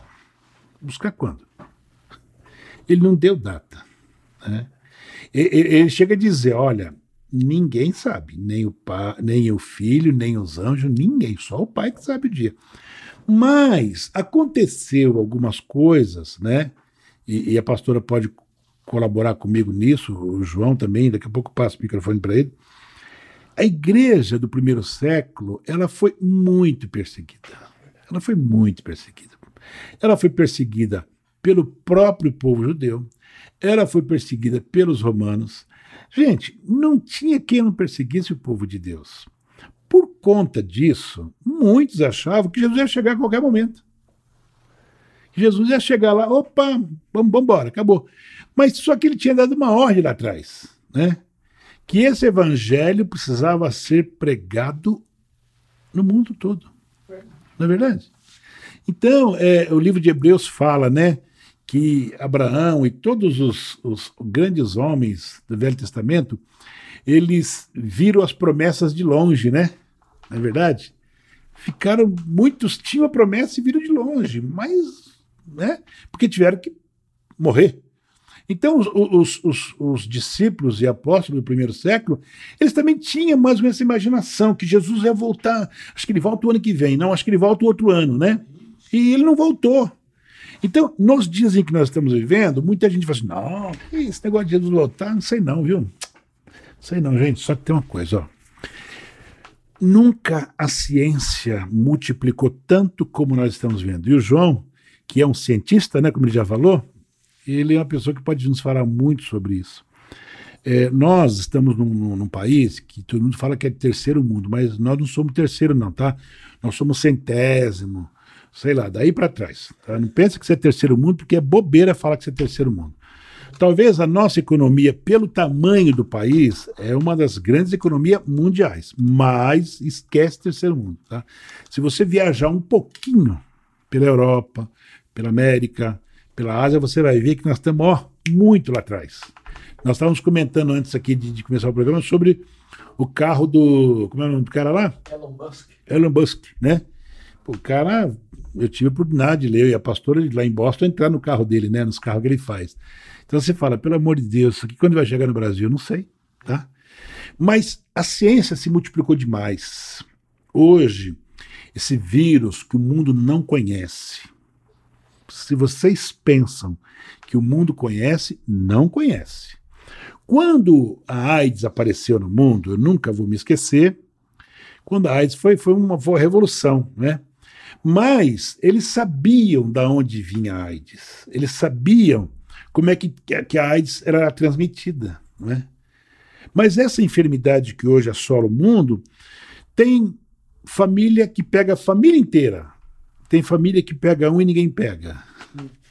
buscar quando? Ele não deu data. Né? Ele chega a dizer: olha, Ninguém sabe, nem o, pai, nem o filho, nem os anjos, ninguém, só o pai que sabe o dia. Mas aconteceu algumas coisas, né? E, e a pastora pode colaborar comigo nisso, o João também, daqui a pouco eu passo o microfone para ele. A igreja do primeiro século, ela foi muito perseguida. Ela foi muito perseguida. Ela foi perseguida pelo próprio povo judeu, ela foi perseguida pelos romanos. Gente, não tinha quem não perseguisse o povo de Deus. Por conta disso, muitos achavam que Jesus ia chegar a qualquer momento. Jesus ia chegar lá, opa, vamos embora, acabou. Mas só que ele tinha dado uma ordem lá atrás, né? Que esse evangelho precisava ser pregado no mundo todo. Não é verdade? Então, é, o livro de Hebreus fala, né? Que Abraão e todos os, os grandes homens do Velho Testamento, eles viram as promessas de longe, né? Não é verdade? Ficaram, muitos tinham a promessa e viram de longe, mas, né? Porque tiveram que morrer. Então, os, os, os, os, discípulos e apóstolos do primeiro século, eles também tinham mais ou menos essa imaginação que Jesus ia voltar. Acho que ele volta o ano que vem, não, acho que ele volta o outro ano, né? E ele não voltou. Então, nos dias em que nós estamos vivendo, muita gente fala assim: não, esse negócio de voltar, não sei não, viu? Não sei não, gente. Só que tem uma coisa, ó. Nunca a ciência multiplicou tanto como nós estamos vendo. E o João, que é um cientista, né, como ele já falou, ele é uma pessoa que pode nos falar muito sobre isso. É, nós estamos num, num, país que todo mundo fala que é terceiro mundo, mas nós não somos terceiro, não, tá? Nós somos centésimo, sei lá, daí para trás. Tá? Não pensa que você é terceiro mundo, porque é bobeira falar que você é terceiro mundo. Talvez a nossa economia, pelo tamanho do país, é uma das grandes economias mundiais, mas esquece terceiro mundo. Tá? Se você viajar um pouquinho pela Europa, pela América, pela Ásia, você vai ver que nós estamos ó, muito lá atrás. Nós estávamos comentando antes aqui de, de, começar o programa sobre o carro do. Como é o nome do cara lá? Elon Musk. Elon Musk, né? O cara, eu tive a oportunidade de ler, e a pastora lá em Boston entrar no carro dele, né? Nos carros que ele faz. Então você fala, pelo amor de Deus, isso aqui quando vai chegar no Brasil? Não sei, tá? Mas a ciência se multiplicou demais. Hoje, esse vírus que o mundo não conhece, se vocês pensam que o mundo conhece, não conhece. Quando a AIDS apareceu no mundo, eu nunca vou me esquecer, quando a AIDS foi, foi uma revolução, né? Mas eles sabiam da onde vinha a AIDS. Eles sabiam como é que, que a AIDS era transmitida, né? Mas essa enfermidade que hoje assola o mundo tem família que pega a família inteira. Tem família que pega um e ninguém pega.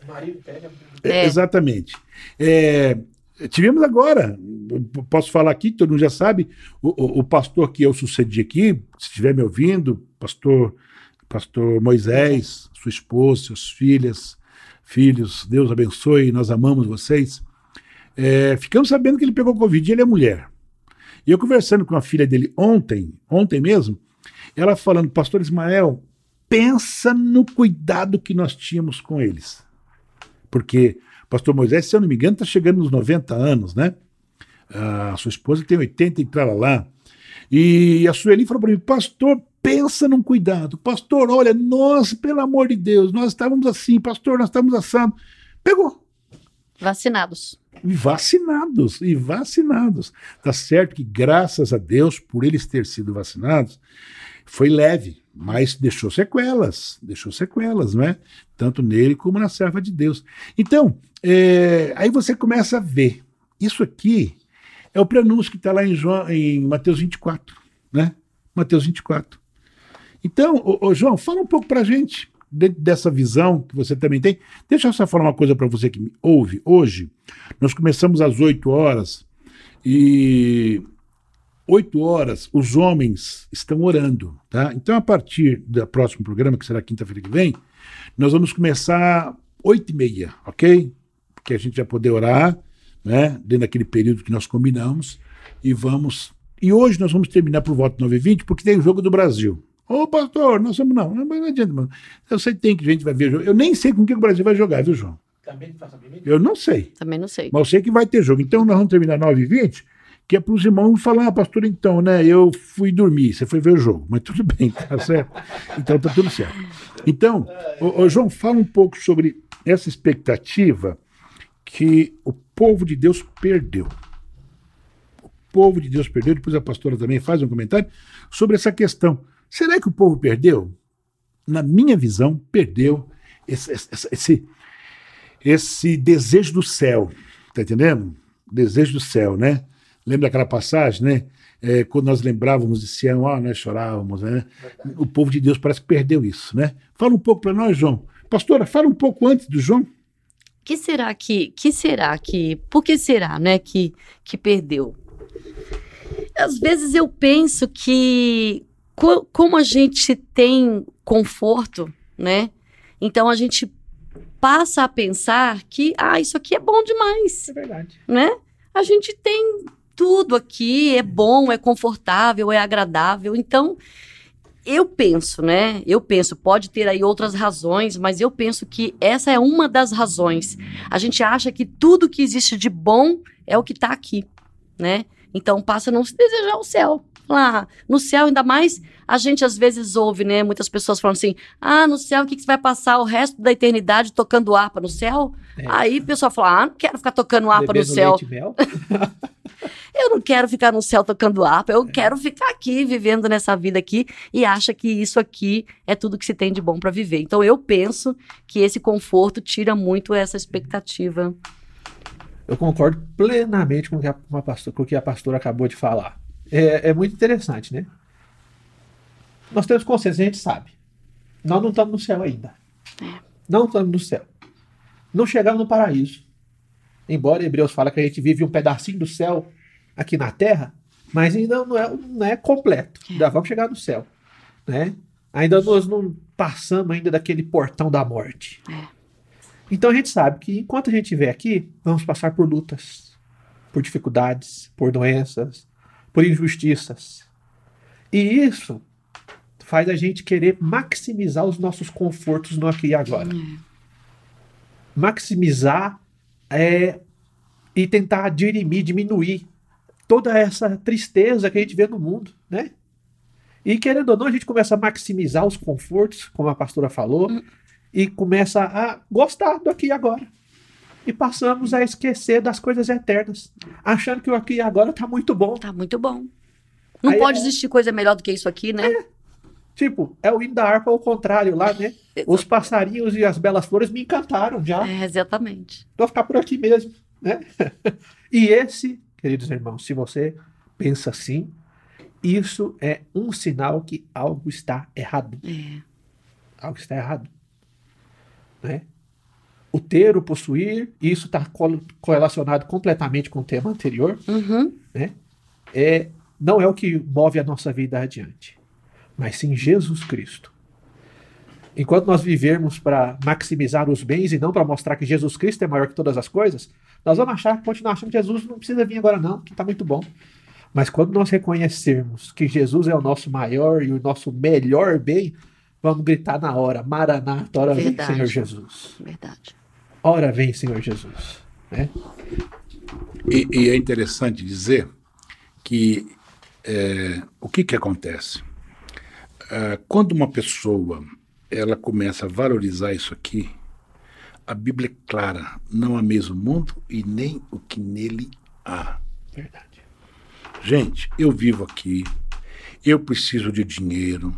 O marido pega. É, exatamente. É, tivemos agora, posso falar aqui, todo mundo já sabe, o, o, o, pastor que eu sucedi aqui, se estiver me ouvindo, pastor, pastor Moisés, sua esposa, suas filhas, filhos, Deus abençoe, nós amamos vocês. É, ficamos sabendo que ele pegou Covid e ele é mulher. E eu conversando com a filha dele ontem, ontem mesmo, ela falando, pastor Ismael, pensa no cuidado que nós tínhamos com eles. Porque pastor Moisés, se eu não me engano, está chegando nos 90 anos, né? A sua esposa tem 80 e lá. E a Sueli falou para mim, pastor, pensa num cuidado. Pastor, olha, nós, pelo amor de Deus, nós estávamos assim, pastor, nós estávamos assando. Pegou. Vacinados. Vacinados, e vacinados. Tá certo que, graças a Deus, por eles ter sido vacinados, foi leve mas deixou sequelas, deixou sequelas, não é? Tanto nele como na serva de Deus. Então, é, aí você começa a ver. Isso aqui é o prenúncio que está lá em, João, em Mateus 24, né? Mateus 24. Então, ô, ô João, fala um pouco para a gente dessa visão que você também tem. Deixa eu só falar uma coisa para você que me ouve. Hoje, nós começamos às 8 horas e 8 horas, os homens estão orando, tá? Então, a partir do próximo programa, que será quinta-feira que vem, nós vamos começar 8 e meia, ok? Porque a gente vai poder orar, né? Dentro daquele período que nós combinamos, e vamos. E hoje nós vamos terminar por volta 9 h 20 porque tem o jogo do Brasil. Ô, pastor, nós somos. Não, não, não adianta, mano. Eu sei que tem que a gente vai ver jogo. Eu nem sei com que o Brasil vai jogar, viu, João? Também Eu não sei. Também não sei. Mas eu sei que vai ter jogo. Então nós vamos terminar 9 h 20 que é para os irmãos falar, ah, pastor, então, né? Eu fui dormir, você foi ver o jogo, mas tudo bem, tá certo? Então tá tudo certo. Então, ô, ô, João, fala um pouco sobre essa expectativa que o povo de Deus perdeu. O povo de Deus perdeu, depois a pastora também faz um comentário sobre essa questão. Será que o povo perdeu? Na minha visão, perdeu esse, esse, esse desejo do céu, tá entendendo? Desejo do céu, né? Lembra aquela passagem, né? É, quando nós lembrávamos de Sião, ah, nós chorávamos, né? O povo de Deus parece que perdeu isso, né? Fala um pouco para nós, João. Pastora, fala um pouco antes do João. Que será que, que será que, por que será, né, que, que perdeu? Às vezes eu penso que co como a gente tem conforto, né? Então a gente passa a pensar que, ah, isso aqui é bom demais. É verdade. Né? A gente tem tudo aqui, é bom, é confortável, é agradável. Então, eu penso, né? Eu penso, pode ter aí outras razões, mas eu penso que essa é uma das razões. A gente acha que tudo que existe de bom é o que está aqui, né? Então passa a não se desejar o céu. Lá, no céu, ainda mais, a gente às vezes ouve, né? Muitas pessoas falando assim: ah, no céu, o que, que você vai passar o resto da eternidade tocando harpa no céu? É. Aí o pessoal fala: ah, não quero ficar tocando harpa Bebendo no céu. eu não quero ficar no céu tocando harpa, eu é. quero ficar aqui vivendo nessa vida aqui e acha que isso aqui é tudo que se tem de bom para viver. Então eu penso que esse conforto tira muito essa expectativa. Eu concordo plenamente com o que a, com o que a pastora acabou de falar é, é muito interessante, né? Nós temos consciência, a gente sabe. Nós não estamos no céu ainda. É. Não estamos no céu. Não chegamos no paraíso. Embora Hebreus fala que a gente vive um pedacinho do céu aqui na terra, mas ainda não é, não é completo. É. Ainda vamos chegar no céu. Né? Ainda nós não passamos ainda daquele portão da morte. É. Então a gente sabe que enquanto a gente estiver aqui, vamos passar por lutas, por dificuldades, por doenças, por injustiças. E isso faz a gente querer maximizar os nossos confortos no aqui e agora. Uhum. Maximizar é, e tentar dirimir, diminuir toda essa tristeza que a gente vê no mundo, né? E querendo ou não, a gente começa a maximizar os confortos, como a pastora falou, uhum. E começa a gostar do aqui e agora e passamos a esquecer das coisas eternas, achando que o aqui e agora tá muito bom. Tá muito bom. Não Aí pode é... existir coisa melhor do que isso aqui, né? É. Tipo, é o hino da harpa ao contrário lá, né? Os passarinhos e as belas flores me encantaram já. É, exatamente. Vou ficar por aqui mesmo, né? e esse, queridos irmãos, se você pensa assim, isso é um sinal que algo está errado. É. Algo está errado. Né? o ter, o possuir, isso está correlacionado completamente com o tema anterior, uhum. né? É, não é o que move a nossa vida adiante, mas sim Jesus Cristo. Enquanto nós vivermos para maximizar os bens e não para mostrar que Jesus Cristo é maior que todas as coisas, nós vamos achar, continuar achando que Jesus não precisa vir agora não, que está muito bom. Mas quando nós reconhecermos que Jesus é o nosso maior e o nosso melhor bem, vamos gritar na hora, Maranata, hora vem, Senhor Jesus. Verdade. Ora vem, Senhor Jesus. Né? E, e é interessante dizer que é, o que, que acontece? É, quando uma pessoa ela começa a valorizar isso aqui, a Bíblia é clara: não há mesmo mundo e nem o que nele há. Verdade. Gente, eu vivo aqui, eu preciso de dinheiro,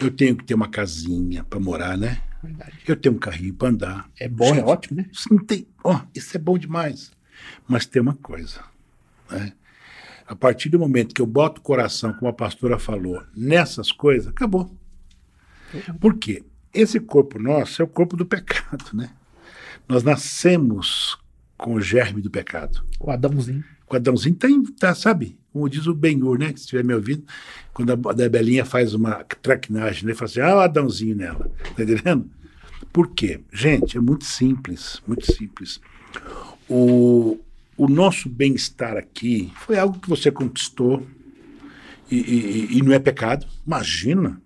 eu tenho que ter uma casinha para morar, né? Verdade. Eu tenho um carrinho para andar. É bom, é Gente, é ótimo, né? Não tem, ó, isso é bom demais. Mas tem uma coisa, né? A partir do momento que eu boto o coração, como a pastora falou, nessas coisas, acabou. Por quê? Esse corpo nosso é o corpo do pecado, né? Nós nascemos com o germe do pecado. O Adãozinho. O Adãozinho tem, tá, sabe? Como diz o Benhur, né? Que se estiver me ouvindo, quando a, a Belinha faz uma traquinagem, né? Fala assim, ah, o Adãozinho nela. Tá entendendo? Por quê? Gente, é muito simples, muito simples. O, o nosso bem-estar aqui foi algo que você conquistou e, e, e, não é pecado. Imagina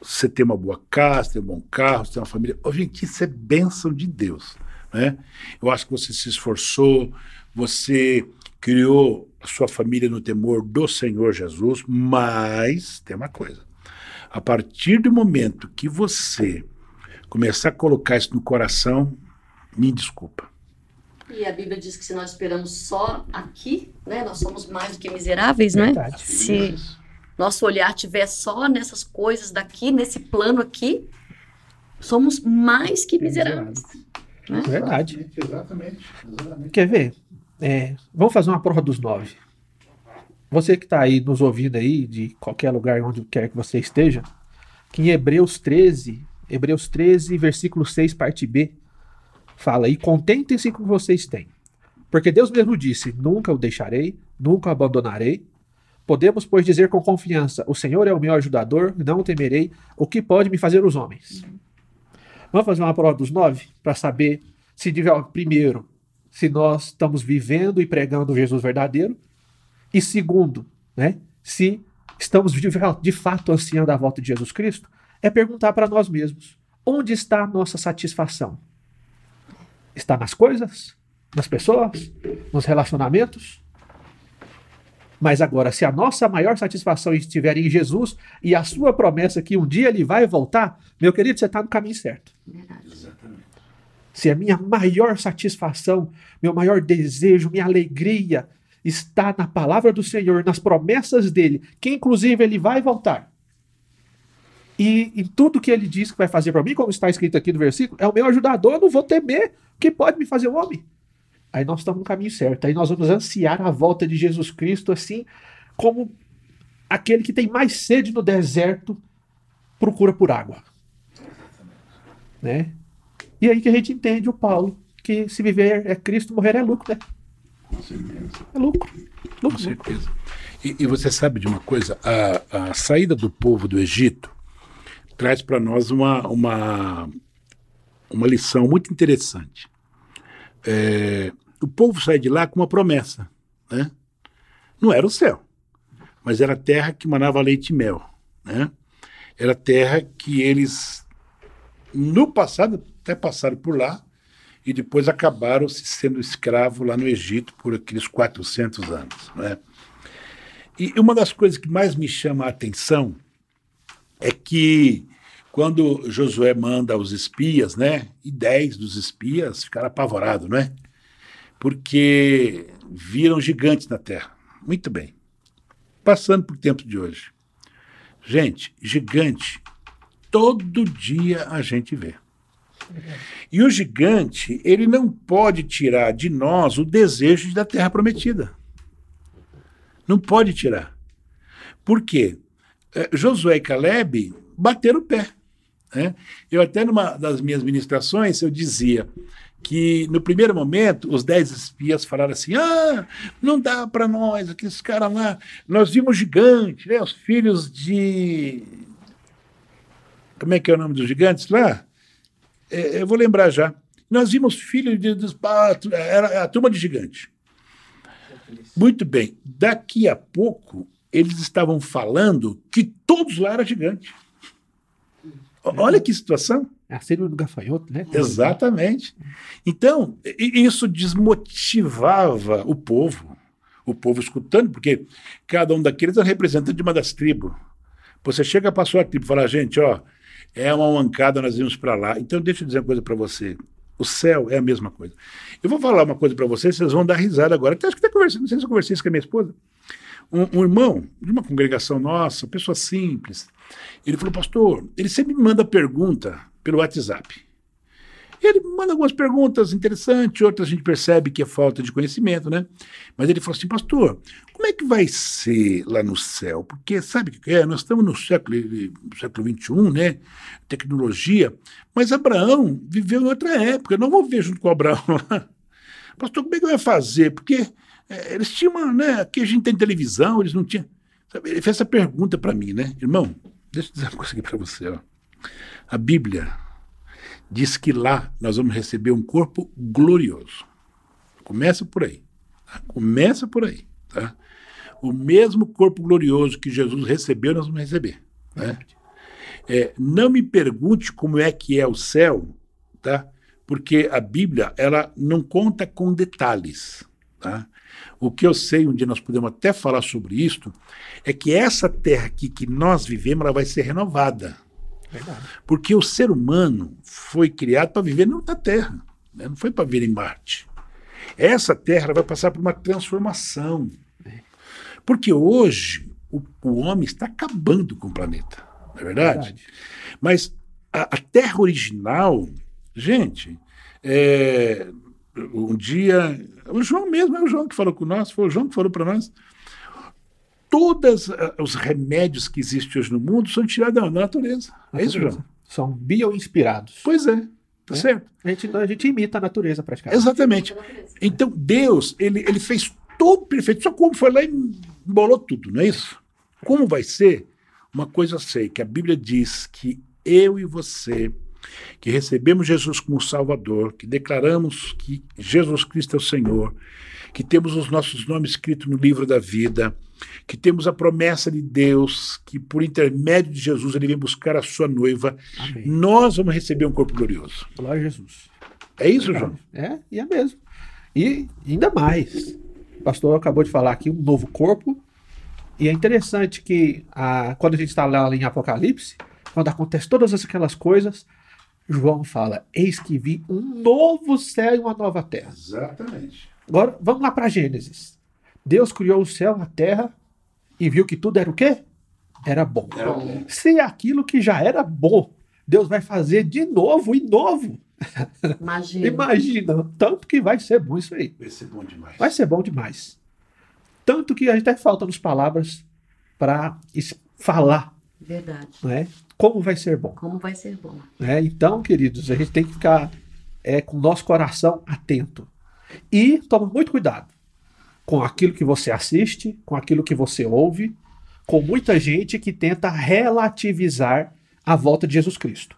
você ter uma boa casa, ter um bom carro, ter uma família. Oh, gente, isso é bênção de Deus. Né? Eu acho que você se esforçou, você criou a sua família no temor do Senhor Jesus, mas tem uma coisa. A partir do momento que você começar a colocar isso no coração, me desculpa. E a Bíblia diz que se nós esperamos só aqui, né, nós somos mais do que miseráveis, né? Verdade. Se nosso olhar tiver só nessas coisas daqui, nesse plano aqui, somos mais que miseráveis. Né? Verdade. Exatamente. exatamente. Quer ver? É, vamos fazer uma prova dos nove. Você que está aí nos ouvindo aí, de qualquer lugar onde quer que você esteja, que em Hebreus 13, Hebreus 13, versículo 6, parte B, fala: E contentem-se com o que vocês têm. Porque Deus mesmo disse: Nunca o deixarei, nunca o abandonarei. Podemos, pois, dizer com confiança: O Senhor é o meu ajudador, não temerei o que pode me fazer os homens. Vamos fazer uma prova dos nove para saber se, primeiro, se nós estamos vivendo e pregando o Jesus verdadeiro, e segundo, né, se estamos de, de fato ansiando a volta de Jesus Cristo, é perguntar para nós mesmos: onde está a nossa satisfação? Está nas coisas? Nas pessoas? Nos relacionamentos? Mas agora, se a nossa maior satisfação estiver em Jesus e a sua promessa que um dia ele vai voltar, meu querido, você está no caminho certo. Se a minha maior satisfação, meu maior desejo, minha alegria está na palavra do Senhor, nas promessas dele, que inclusive ele vai voltar. E em tudo que ele diz que vai fazer para mim, como está escrito aqui no versículo, é o meu ajudador, eu não vou temer o que pode me fazer o homem. Aí nós estamos no caminho certo. Aí nós vamos ansiar a volta de Jesus Cristo, assim como aquele que tem mais sede no deserto procura por água. Né? E aí que a gente entende o Paulo, que se viver é Cristo, morrer é lucro, né? Com certeza. É lucro. Com lucro. certeza. E, e você sabe de uma coisa? A, a saída do povo do Egito traz para nós uma, uma, uma lição muito interessante. É, o povo sai de lá com uma promessa. Né? Não era o céu, mas era a terra que manava leite e mel. Né? Era a terra que eles, no passado, até passaram por lá e depois acabaram se sendo escravo lá no Egito por aqueles 400 anos. Né? E uma das coisas que mais me chama a atenção é que quando Josué manda os espias, né, e dez dos espias ficaram apavorados, né? porque viram gigantes na Terra. Muito bem. Passando por tempo de hoje. Gente, gigante, todo dia a gente vê. E o gigante, ele não pode tirar de nós o desejo da terra prometida. Não pode tirar. Por quê? É, Josué e Caleb bateram o pé. Né? Eu até numa das minhas ministrações eu dizia que no primeiro momento os dez espias falaram assim: ah, não dá para nós, aqueles caras lá, nós vimos gigantes, né, os filhos de. Como é que é o nome dos gigantes lá? É, eu vou lembrar já. Nós vimos filhos de, dos. Era a turma de gigante. Muito bem. Daqui a pouco, eles estavam falando que todos lá eram gigantes. Olha que situação. É a síndrome do gafanhoto, né? Exatamente. Então, isso desmotivava o povo, o povo escutando, porque cada um daqueles é representante de uma das tribos. Você chega para a sua tribo e fala, gente, ó, é uma mancada, nós vimos para lá. Então, deixa eu dizer uma coisa para você. O céu é a mesma coisa. Eu vou falar uma coisa para vocês, vocês vão dar risada agora. Até acho que até conversando, não sei se eu conversei isso com a minha esposa. Um, um irmão de uma congregação nossa, pessoa simples, ele falou, pastor, ele sempre me manda pergunta pelo WhatsApp. Ele manda algumas perguntas interessantes, outras a gente percebe que é falta de conhecimento, né? Mas ele falou assim, pastor, como é que vai ser lá no céu? Porque sabe o que é? Nós estamos no século, século XXI, né? Tecnologia, mas Abraão viveu em outra época. Não vou viver junto com Abraão lá. Pastor, como é que vai fazer? Porque é, eles tinham uma, né? Aqui a gente tem televisão, eles não tinham. Sabe? Ele fez essa pergunta para mim, né? Irmão, deixa eu dizer uma coisa aqui para você, ó. A Bíblia diz que lá nós vamos receber um corpo glorioso. Começa por aí. Tá? Começa por aí. Tá? O mesmo corpo glorioso que Jesus recebeu, nós vamos receber. Né? É, não me pergunte como é que é o céu, tá? porque a Bíblia ela não conta com detalhes. Tá? O que eu sei, um dia nós podemos até falar sobre isso, é que essa terra aqui que nós vivemos, ela vai ser renovada. Porque o ser humano foi criado para viver na outra terra, né? não foi para viver em Marte. Essa terra vai passar por uma transformação. Porque hoje o, o homem está acabando com o planeta, não é verdade? Verdade. Mas a, a terra original, gente, é, um dia. O João mesmo, é o João que falou com nós, foi o João que falou para nós. Todos os remédios que existem hoje no mundo são tirados da natureza. É isso, João? São bio-inspirados. Pois é, tá É. certo? A gente, a gente imita a natureza praticamente. Exatamente. Então, Deus, ele, ele fez todo perfeito. Só como foi lá e embolou tudo, não é isso? Como vai ser? Uma coisa eu sei, que a Bíblia diz que eu e você, que recebemos Jesus como Salvador, que declaramos que Jesus Cristo é o Senhor, que temos os nossos nomes escritos no livro da vida, que temos a promessa de Deus, que por intermédio de Jesus ele vem buscar a sua noiva, Amém. nós vamos receber um corpo glorioso. Glória a Jesus. É isso, João? É, e é mesmo. E ainda mais. O pastor acabou de falar aqui um novo corpo. E é interessante que a, quando a gente está lá em Apocalipse, quando acontece todas aquelas coisas, João fala: Eis que vi um novo céu e uma nova terra. Exatamente. Agora, vamos lá para Gênesis. Deus criou o céu, a terra e viu que tudo era o quê? Era bom. Era bom. Se aquilo que já era bom, Deus vai fazer de novo e novo. Imagina. Imagina, tanto que vai ser bom isso aí. Vai ser bom demais. Vai ser bom demais. Tanto que a gente até falta-nos palavras para falar, Verdade. né? Como vai ser bom. Como vai ser bom. né? Então, queridos, a gente tem que ficar é, com o nosso coração atento. E toma muito cuidado com aquilo que você assiste, com aquilo que você ouve, com muita gente que tenta relativizar a volta de Jesus Cristo.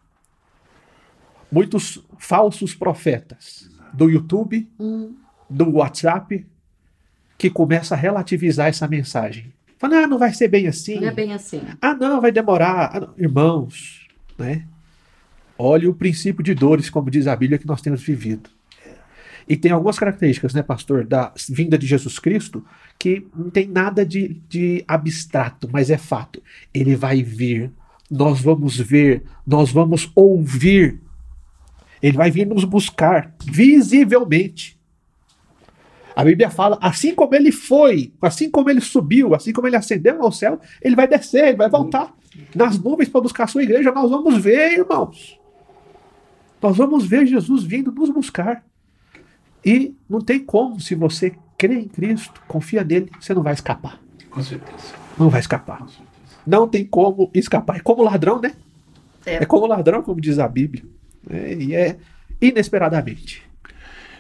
Muitos falsos profetas do YouTube, do WhatsApp, que começa a relativizar essa mensagem. Fala, ah, não vai ser bem assim. não é bem assim. Ah, não, vai demorar. Ah, não. Irmãos, né? Olhe o princípio de dores, como diz a Bíblia, que nós temos vivido. E tem algumas características, né, pastor, da vinda de Jesus Cristo, que não tem nada de, de abstrato, mas é fato. Ele vai vir, nós vamos ver, nós vamos ouvir. Ele vai vir nos buscar visivelmente. A Bíblia fala, assim como ele foi, assim como ele subiu, assim como ele ascendeu ao céu, ele vai descer, ele vai voltar nas nuvens para buscar a sua igreja. Nós vamos ver, irmãos. Nós vamos ver Jesus vindo nos buscar. E não tem como, se você crê em Cristo, confia nele, você não vai escapar. Com certeza. Não vai escapar. Com certeza. Não tem como escapar. É como ladrão, né? É. É como ladrão, como diz a Bíblia. É, e é inesperadamente.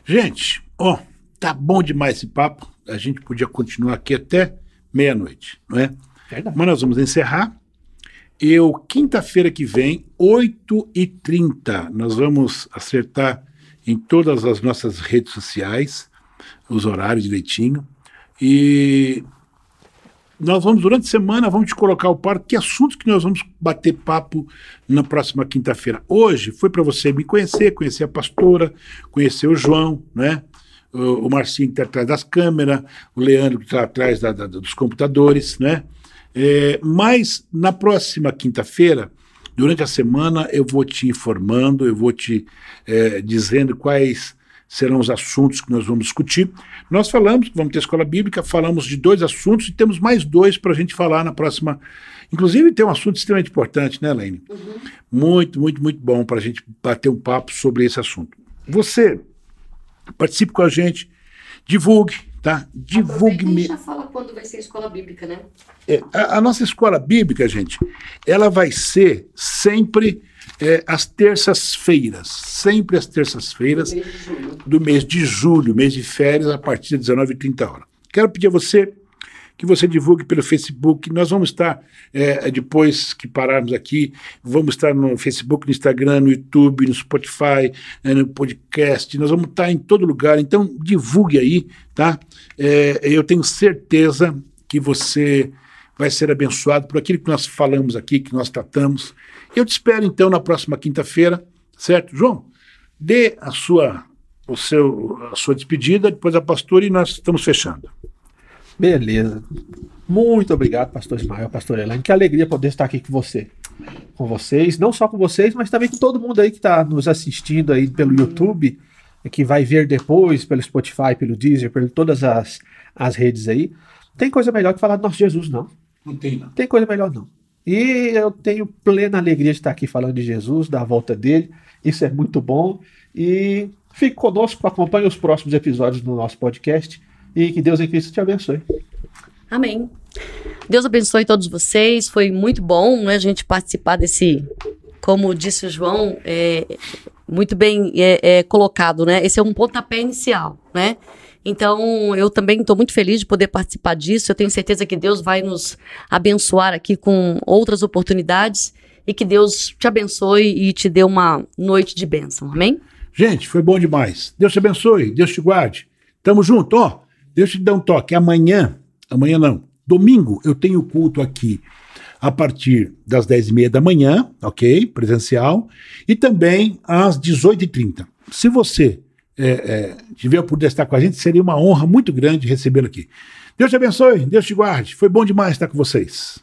Gente, ó, tá bom demais esse papo. A gente podia continuar aqui até meia-noite, não é? Verdade. Mas nós vamos encerrar. Eu, quinta-feira que vem, 8h30, nós vamos acertar em todas as nossas redes sociais os horários direitinho. E nós vamos, durante a semana, vamos te colocar o par que assuntos que nós vamos bater papo na próxima quinta-feira. Hoje foi para você me conhecer, conhecer a pastora, conhecer o João, né? O, o Marcinho que está atrás das câmeras, o Leandro que está atrás da- da- dos computadores, né? É, mas na próxima quinta-feira, durante a semana, eu vou te informando, eu vou te é, dizendo quais serão os assuntos que nós vamos discutir. Nós falamos vamos ter escola bíblica, falamos de dois assuntos e temos mais dois para a gente falar na próxima. Inclusive, tem um assunto extremamente importante, né, Laine? Muito, muito, muito bom para a gente bater um papo sobre esse assunto. Você participe com a gente, divulgue, tá? Divulgue Aproveita e me. já fala quando vai ser a escola bíblica, né? É, a, a nossa escola bíblica, gente, ela vai ser sempre é, às terças-feiras, sempre às terças-feiras do mês de julho, mês de férias, a partir das 19h30 horas. Quero pedir a você que você divulgue pelo Facebook. Nós vamos estar, é, depois que pararmos aqui, vamos estar no Facebook, no Instagram, no YouTube, no Spotify, é, no podcast. Nós vamos estar em todo lugar. Então, divulgue aí, tá? É, eu tenho certeza que você vai ser abençoado por aquilo que nós falamos aqui, que nós tratamos. Eu te espero, então, na próxima quinta-feira, certo? João, dê a sua o seu, a sua despedida, depois a pastora e nós estamos fechando. Beleza. Muito obrigado, pastor Ismael, pastor Elaine. Que alegria poder estar aqui com você. Com vocês, não só com vocês, mas também com todo mundo aí que está nos assistindo aí pelo YouTube, que vai ver depois pelo Spotify, pelo Deezer, por todas as, as redes aí. Tem coisa melhor que falar do nosso Jesus, não. Não tem, não. Tem coisa melhor, não. E eu tenho plena alegria de estar aqui falando de Jesus, da volta dele. Isso é muito bom. E fique conosco, acompanhe os próximos episódios do nosso podcast. E que Deus em Cristo te abençoe. Amém. Deus abençoe todos vocês. Foi muito bom né, a gente participar desse, como disse o João, é, muito bem é, é, colocado, né? Esse é um pontapé inicial, né? Então, eu também estou muito feliz de poder participar disso. Eu tenho certeza que Deus vai nos abençoar aqui com outras oportunidades e que Deus te abençoe e te dê uma noite de bênção. Amém? Gente, foi bom demais. Deus te abençoe, Deus te guarde. Tamo junto, ó. Deus te dá um toque. Amanhã, amanhã não, domingo, eu tenho culto aqui a partir das 10h30 da manhã, ok? Presencial. E também às 18h30. Se você é, é, tiver por estar com a gente, seria uma honra muito grande recebê-lo aqui. Deus te abençoe, Deus te guarde. Foi bom demais estar com vocês.